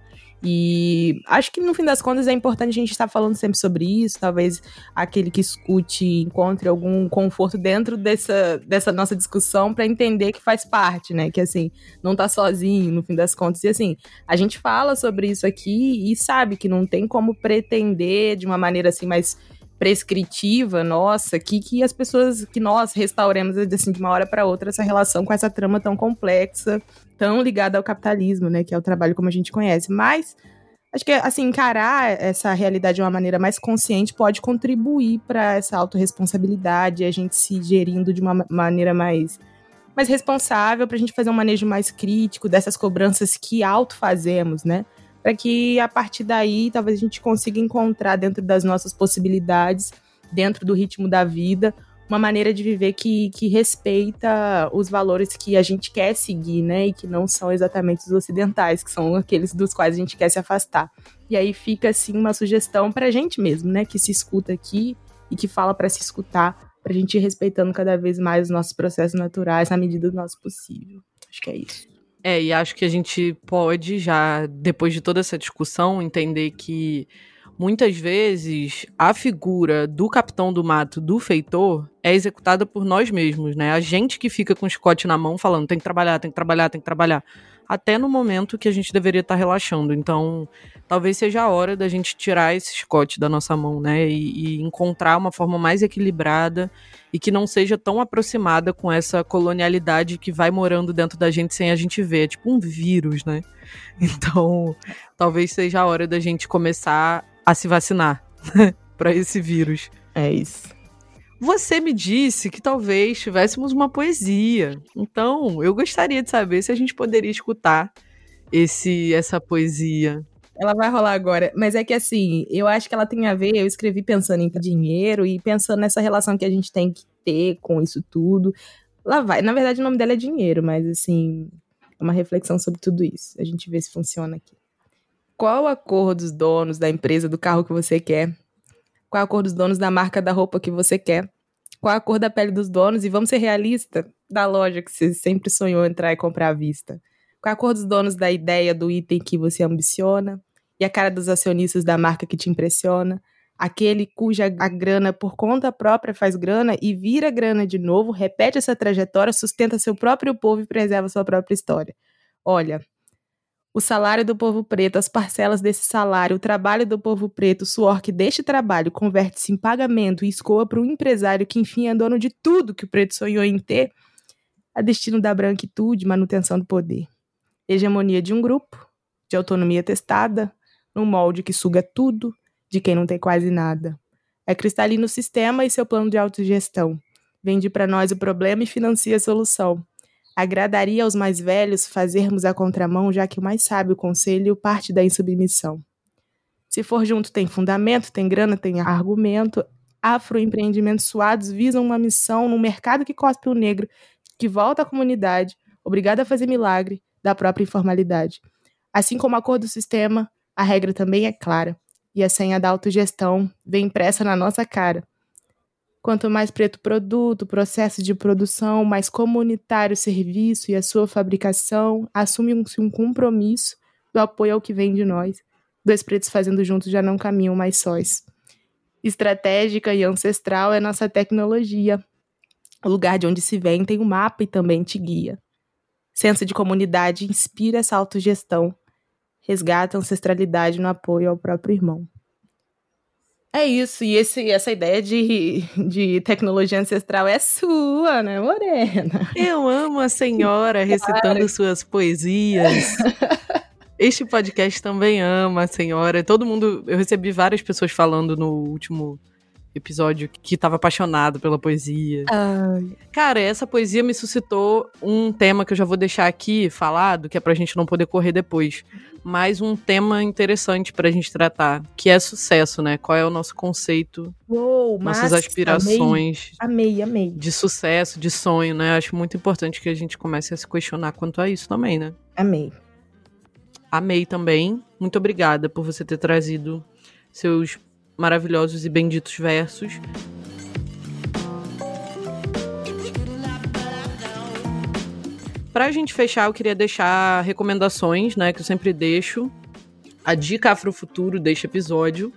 [SPEAKER 3] E acho que no fim das contas é importante a gente estar falando sempre sobre isso. Talvez aquele que escute encontre algum conforto dentro dessa, dessa nossa discussão para entender que faz parte, né? Que assim, não tá sozinho no fim das contas. E assim, a gente fala sobre isso aqui e sabe que não tem como pretender de uma maneira assim mais prescritiva nossa que, que as pessoas, que nós restauremos assim, de uma hora para outra essa relação com essa trama tão complexa, tão ligada ao capitalismo, né, que é o trabalho como a gente conhece. Mas acho que assim encarar essa realidade de uma maneira mais consciente pode contribuir para essa autorresponsabilidade, a gente se gerindo de uma maneira mais mais responsável para a gente fazer um manejo mais crítico dessas cobranças que auto fazemos, né? Para que a partir daí talvez a gente consiga encontrar dentro das nossas possibilidades, dentro do ritmo da vida, uma maneira de viver que, que respeita os valores que a gente quer seguir, né? E que não são exatamente os ocidentais, que são aqueles dos quais a gente quer se afastar. E aí fica, assim, uma sugestão para a gente mesmo, né? Que se escuta aqui e que fala para se escutar, para a gente ir respeitando cada vez mais os nossos processos naturais na medida do nosso possível. Acho que é isso.
[SPEAKER 2] É, e acho que a gente pode já, depois de toda essa discussão, entender que muitas vezes a figura do capitão do mato, do feitor, é executada por nós mesmos, né? A gente que fica com o chicote na mão falando tem que trabalhar, tem que trabalhar, tem que trabalhar até no momento que a gente deveria estar tá relaxando. Então, talvez seja a hora da gente tirar esse chicote da nossa mão, né? E, e, encontrar uma forma mais equilibrada e que não seja tão aproximada com essa colonialidade que vai morando dentro da gente sem a gente ver. É tipo um vírus, né? Então, talvez seja a hora da gente começar a se vacinar para esse vírus.
[SPEAKER 3] É isso.
[SPEAKER 2] Você me disse que talvez tivéssemos uma poesia. Então, eu gostaria de saber se a gente poderia escutar esse essa poesia.
[SPEAKER 3] Ela vai rolar agora, mas é que assim, eu acho que ela tem a ver, eu escrevi pensando em dinheiro e pensando nessa relação que a gente tem que ter com isso tudo. Lá vai, na verdade o nome dela é dinheiro, mas assim, é uma reflexão sobre tudo isso. A gente vê se funciona aqui. Qual a cor dos donos da empresa do carro que você quer? Qual a cor dos donos da marca da roupa que você quer? Qual a cor da pele dos donos? E vamos ser realistas, da loja que você sempre sonhou entrar e comprar à vista. Qual a cor dos donos da ideia do item que você ambiciona? E a cara dos acionistas da marca que te impressiona? Aquele cuja a grana por conta própria faz grana e vira grana de novo, repete essa trajetória, sustenta seu próprio povo e preserva sua própria história. Olha, o salário do povo preto, as parcelas desse salário, o trabalho do povo preto, o suor que deste trabalho converte-se em pagamento e escoa para o empresário que, enfim, é dono de tudo que o preto sonhou em ter, a destino da branquitude, manutenção do poder. Hegemonia de um grupo, de autonomia testada, num molde que suga tudo de quem não tem quase nada. É cristalino o sistema e seu plano de autogestão. Vende para nós o problema e financia a solução. Agradaria aos mais velhos fazermos a contramão, já que o mais sábio conselho parte da insubmissão. Se for junto, tem fundamento, tem grana, tem argumento. Afroempreendimentos suados visam uma missão num mercado que cospe o negro, que volta à comunidade, obrigado a fazer milagre da própria informalidade. Assim como a cor do sistema, a regra também é clara, e a senha da autogestão vem impressa na nossa cara. Quanto mais preto o produto, o processo de produção, mais comunitário o serviço e a sua fabricação, assume-se um compromisso do apoio ao que vem de nós. Dois pretos fazendo juntos já não caminham mais sós. Estratégica e ancestral é nossa tecnologia. O lugar de onde se vem tem um mapa e também te guia. Senso de comunidade inspira essa autogestão resgata a ancestralidade no apoio ao próprio irmão. É isso, e esse, essa ideia de, de tecnologia ancestral é sua, né, Morena?
[SPEAKER 2] Eu amo a senhora recitando claro. suas poesias. Este podcast também ama a senhora. Todo mundo. Eu recebi várias pessoas falando no último episódio que estava apaixonado pela poesia. Ai. Cara, essa poesia me suscitou um tema que eu já vou deixar aqui falado, que é pra gente não poder correr depois. Mas um tema interessante pra gente tratar, que é sucesso, né? Qual é o nosso conceito,
[SPEAKER 3] Uou,
[SPEAKER 2] nossas aspirações.
[SPEAKER 3] Amei, amei.
[SPEAKER 2] De sucesso, de sonho, né? Acho muito importante que a gente comece a se questionar quanto a isso também, né?
[SPEAKER 3] Amei.
[SPEAKER 2] Amei também. Muito obrigada por você ter trazido seus maravilhosos e benditos versos. Pra gente fechar, eu queria deixar recomendações, né, que eu sempre deixo. A dica Afrofuturo deste episódio.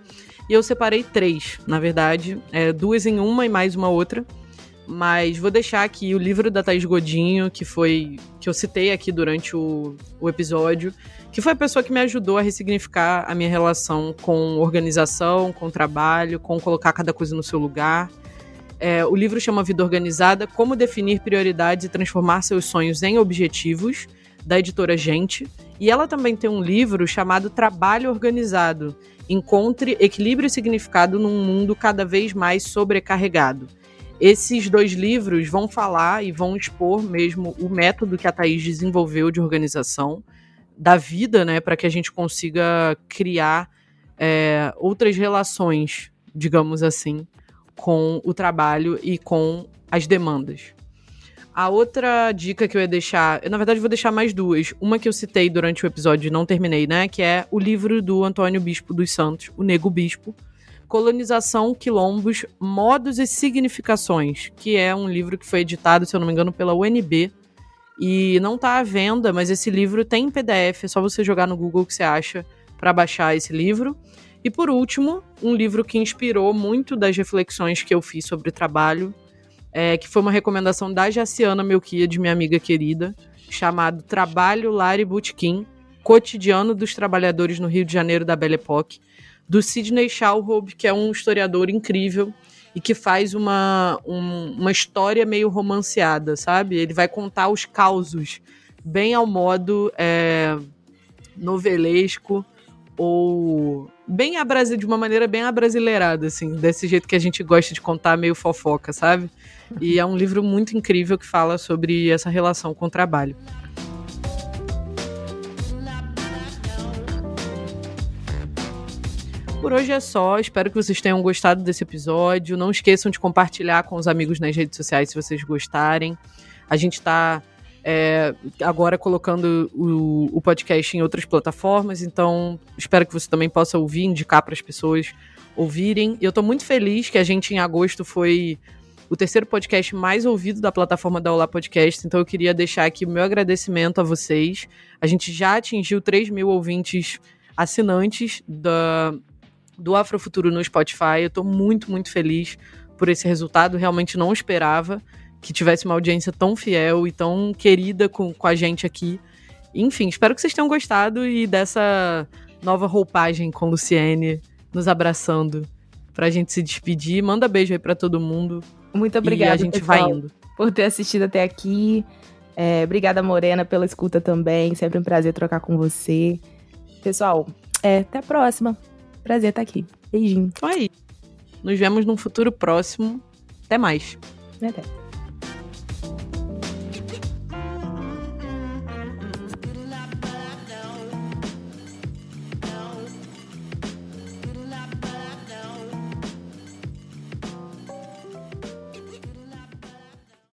[SPEAKER 2] E eu separei três, na verdade. É, duas em uma e mais uma outra. Mas vou deixar aqui o livro da Thaís Godinho, que foi. que eu citei aqui durante o, o episódio que foi a pessoa que me ajudou a ressignificar a minha relação com organização, com trabalho, com colocar cada coisa no seu lugar. É, o livro chama Vida Organizada: Como Definir Prioridades e Transformar Seus Sonhos em Objetivos, da editora Gente. E ela também tem um livro chamado Trabalho Organizado: Encontre Equilíbrio e Significado num Mundo Cada Vez Mais Sobrecarregado. Esses dois livros vão falar e vão expor mesmo o método que a Thaís desenvolveu de organização da vida, né, para que a gente consiga criar é, outras relações, digamos assim, com o trabalho e com as demandas. A outra dica que eu ia deixar, eu, na verdade vou deixar mais duas. Uma que eu citei durante o episódio e não terminei, né? Que é o livro do Antônio Bispo dos Santos, O Nego Bispo, Colonização, Quilombos, Modos e Significações, que é um livro que foi editado, se eu não me engano, pela UNB e não tá à venda, mas esse livro tem em PDF, é só você jogar no Google que você acha para baixar esse livro. E por último, um livro que inspirou muito das reflexões que eu fiz sobre trabalho, é, que foi uma recomendação da Jaciana Melquia, de minha amiga querida, chamado Trabalho, Lar e Bootkin, Cotidiano dos Trabalhadores no Rio de Janeiro da Belle Époque, do Sidney Shalhoub, que é um historiador incrível e que faz uma, um, uma história meio romanceada, sabe? Ele vai contar os causos bem ao modo é, novelesco ou bem a Brasil de uma maneira bem abrasileirada, assim, desse jeito que a gente gosta de contar meio fofoca, sabe? E é um livro muito incrível que fala sobre essa relação com o trabalho. Por hoje é só. Espero que vocês tenham gostado desse episódio. Não esqueçam de compartilhar com os amigos nas redes sociais se vocês gostarem. A gente está é, agora colocando o, o, podcast em outras plataformas, então espero que você também possa ouvir, indicar para as pessoas ouvirem. Eu estou muito feliz que a gente em agosto foi o terceiro podcast mais ouvido da plataforma da Olá Podcast, então eu queria deixar aqui o meu agradecimento a vocês. A gente já atingiu 3 mil ouvintes assinantes da, do Afrofuturo no Spotify. Eu tô muito, muito feliz por esse resultado. Realmente não esperava que tivesse uma audiência tão fiel e tão querida com, com a gente aqui. Enfim, espero que vocês tenham gostado e dessa nova roupagem com Luciene nos abraçando pra gente se despedir. Manda beijo aí pra todo mundo.
[SPEAKER 3] Muito obrigada.
[SPEAKER 2] E a gente pessoal, vai indo.
[SPEAKER 3] Por ter assistido até aqui. É, obrigada, Morena, pela escuta também. Sempre um prazer trocar com você. Pessoal, É, até a próxima. Prazer estar aqui. Beijinho.
[SPEAKER 2] Aí. Nos vemos num futuro próximo. Até mais.
[SPEAKER 3] Até.